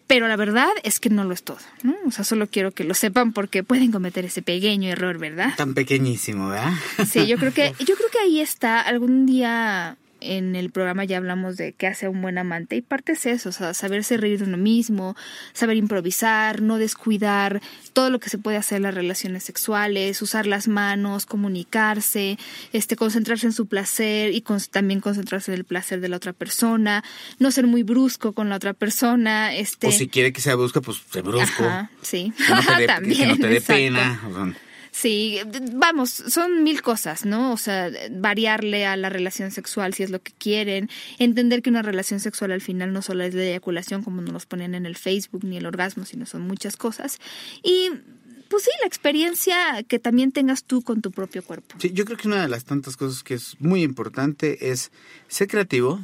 S1: Pero la verdad es que no lo es todo, ¿no? O sea, solo quiero que lo sepan porque pueden cometer ese pequeño error, ¿verdad?
S3: Tan pequeñísimo, ¿verdad?
S1: Sí, yo creo que, <laughs> yo creo que ahí está. Algún día en el programa ya hablamos de qué hace un buen amante y parte es eso, o sea, saberse reír de uno mismo, saber improvisar, no descuidar todo lo que se puede hacer en las relaciones sexuales, usar las manos, comunicarse, este, concentrarse en su placer y también concentrarse en el placer de la otra persona, no ser muy brusco con la otra persona, este.
S3: O si quiere que sea brusco, pues se brusco.
S1: sí.
S3: Que no te dé, <laughs> pena.
S1: Sí, vamos, son mil cosas, ¿no? O sea, variarle a la relación sexual si es lo que quieren, entender que una relación sexual al final no solo es la eyaculación como nos ponen en el Facebook ni el orgasmo, sino son muchas cosas. Y pues sí, la experiencia que también tengas tú con tu propio cuerpo.
S3: Sí, yo creo que una de las tantas cosas que es muy importante es ser creativo,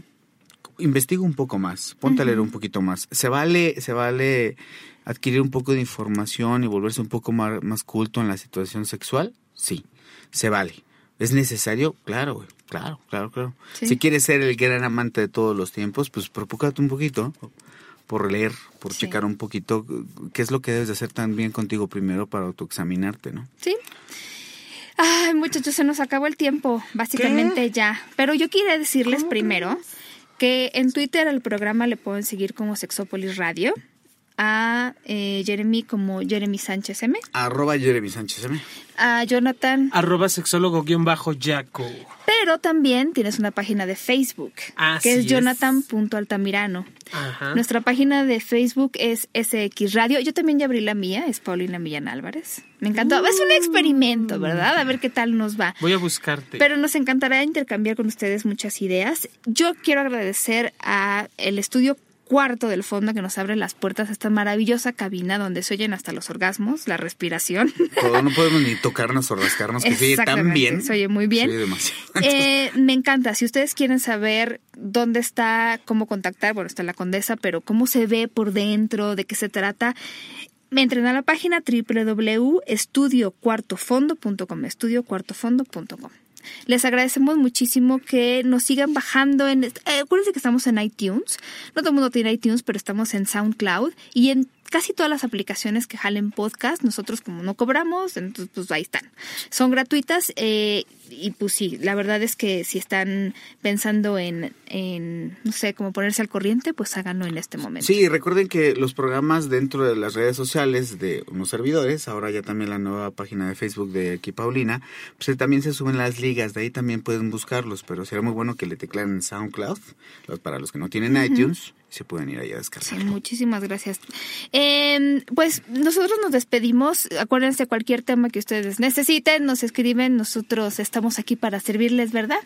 S3: investiga un poco más, ponte a leer un poquito más. Se vale, se vale adquirir un poco de información y volverse un poco más, más culto en la situación sexual, sí, se vale. ¿Es necesario? Claro, güey. Claro, claro, claro. Si quieres ser el gran amante de todos los tiempos, pues propócate un poquito por leer, por checar un poquito qué es lo que debes de hacer también contigo primero para autoexaminarte, ¿no?
S1: Sí. Ay, muchachos, se nos acabó el tiempo, básicamente ya. Pero yo quería decirles primero que en Twitter al programa le pueden seguir como Sexópolis Radio a eh, Jeremy como Jeremy Sánchez M.
S3: Arroba Jeremy Sánchez M.
S1: A Jonathan.
S2: Arroba sexólogo guion bajo Jaco.
S1: Pero también tienes una página de Facebook. que es, Jonathan.altamirano. Nuestra página de Facebook es SX Radio. Yo también ya abrí la mía, es Paulina Millán Álvarez. Me encantó. Es un experimento, ¿verdad? A ver qué tal nos va.
S2: Voy a buscarte.
S1: Pero nos encantará intercambiar con ustedes muchas ideas. Yo quiero agradecer a el estudio cuarto del fondo que nos abre las puertas a esta maravillosa cabina donde se oyen hasta los orgasmos, la respiración.
S3: no podemos ni <laughs> tocarnos o rascarnos, que se oye tan bien.
S1: Se oye muy bien. Eh, me encanta. Si ustedes quieren saber dónde está, cómo contactar, bueno, está la condesa, pero cómo se ve por dentro, de qué se trata, me entren a la página www.estudiocuartofondo.com, estudiocuartofondo.com. Les agradecemos muchísimo que nos sigan bajando en... Eh, acuérdense que estamos en iTunes. No todo el mundo tiene iTunes, pero estamos en SoundCloud y en casi todas las aplicaciones que jalen podcast. Nosotros como no cobramos, entonces pues ahí están. Son gratuitas. Eh,
S4: y pues sí, la verdad es que si están pensando en, en, no sé, cómo ponerse al corriente, pues háganlo en este momento.
S3: Sí, recuerden que los programas dentro de las redes sociales de unos servidores, ahora ya también la nueva página de Facebook de aquí Paulina, pues también se suben las ligas, de ahí también pueden buscarlos, pero será muy bueno que le tecleen en SoundCloud, para los que no tienen iTunes, se pueden ir ahí a descargar.
S4: Sí, muchísimas gracias. Em, pues nosotros nos despedimos. Acuérdense, cualquier tema que ustedes necesiten, nos escriben. Nosotros estamos aquí para servirles, ¿verdad?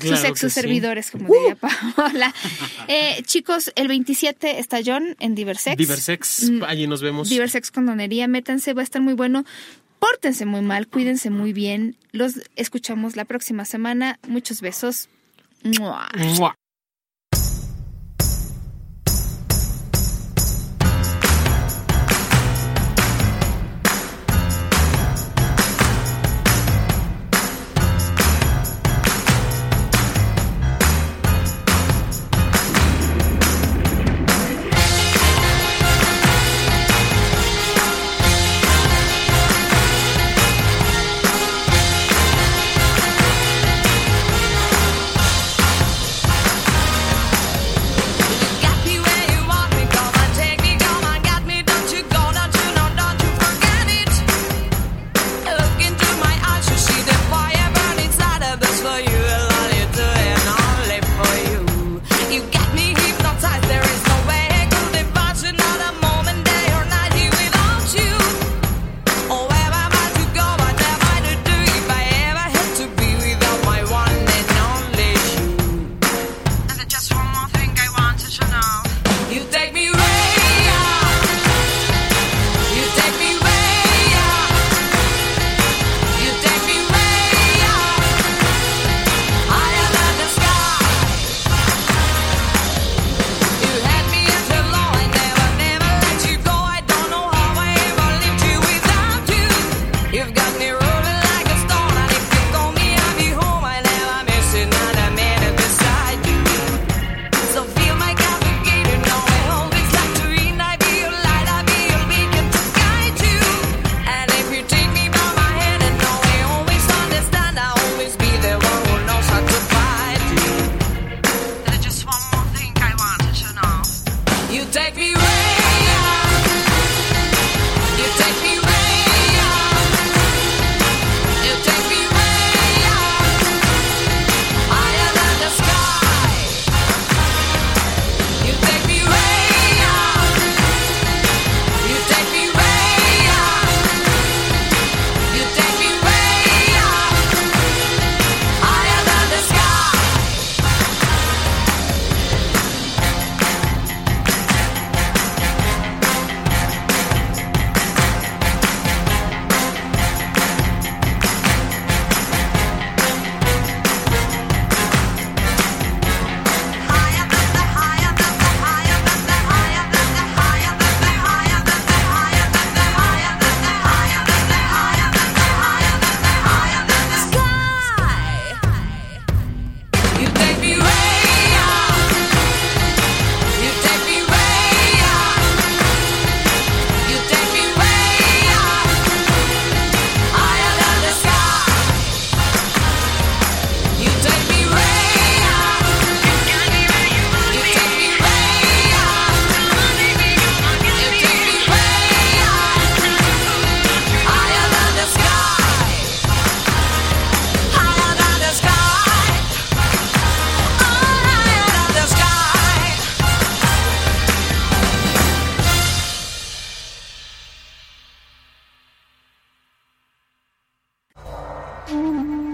S4: Sus ex servidores, como diría Paola. <laughs> Eh, chicos, el 27 está John en Diversex.
S2: Diversex, mm, allí nos vemos.
S4: Diversex con donería, métanse, va a estar muy bueno. Pórtense muy mal, cuídense muy bien. Los escuchamos la próxima semana. Muchos besos.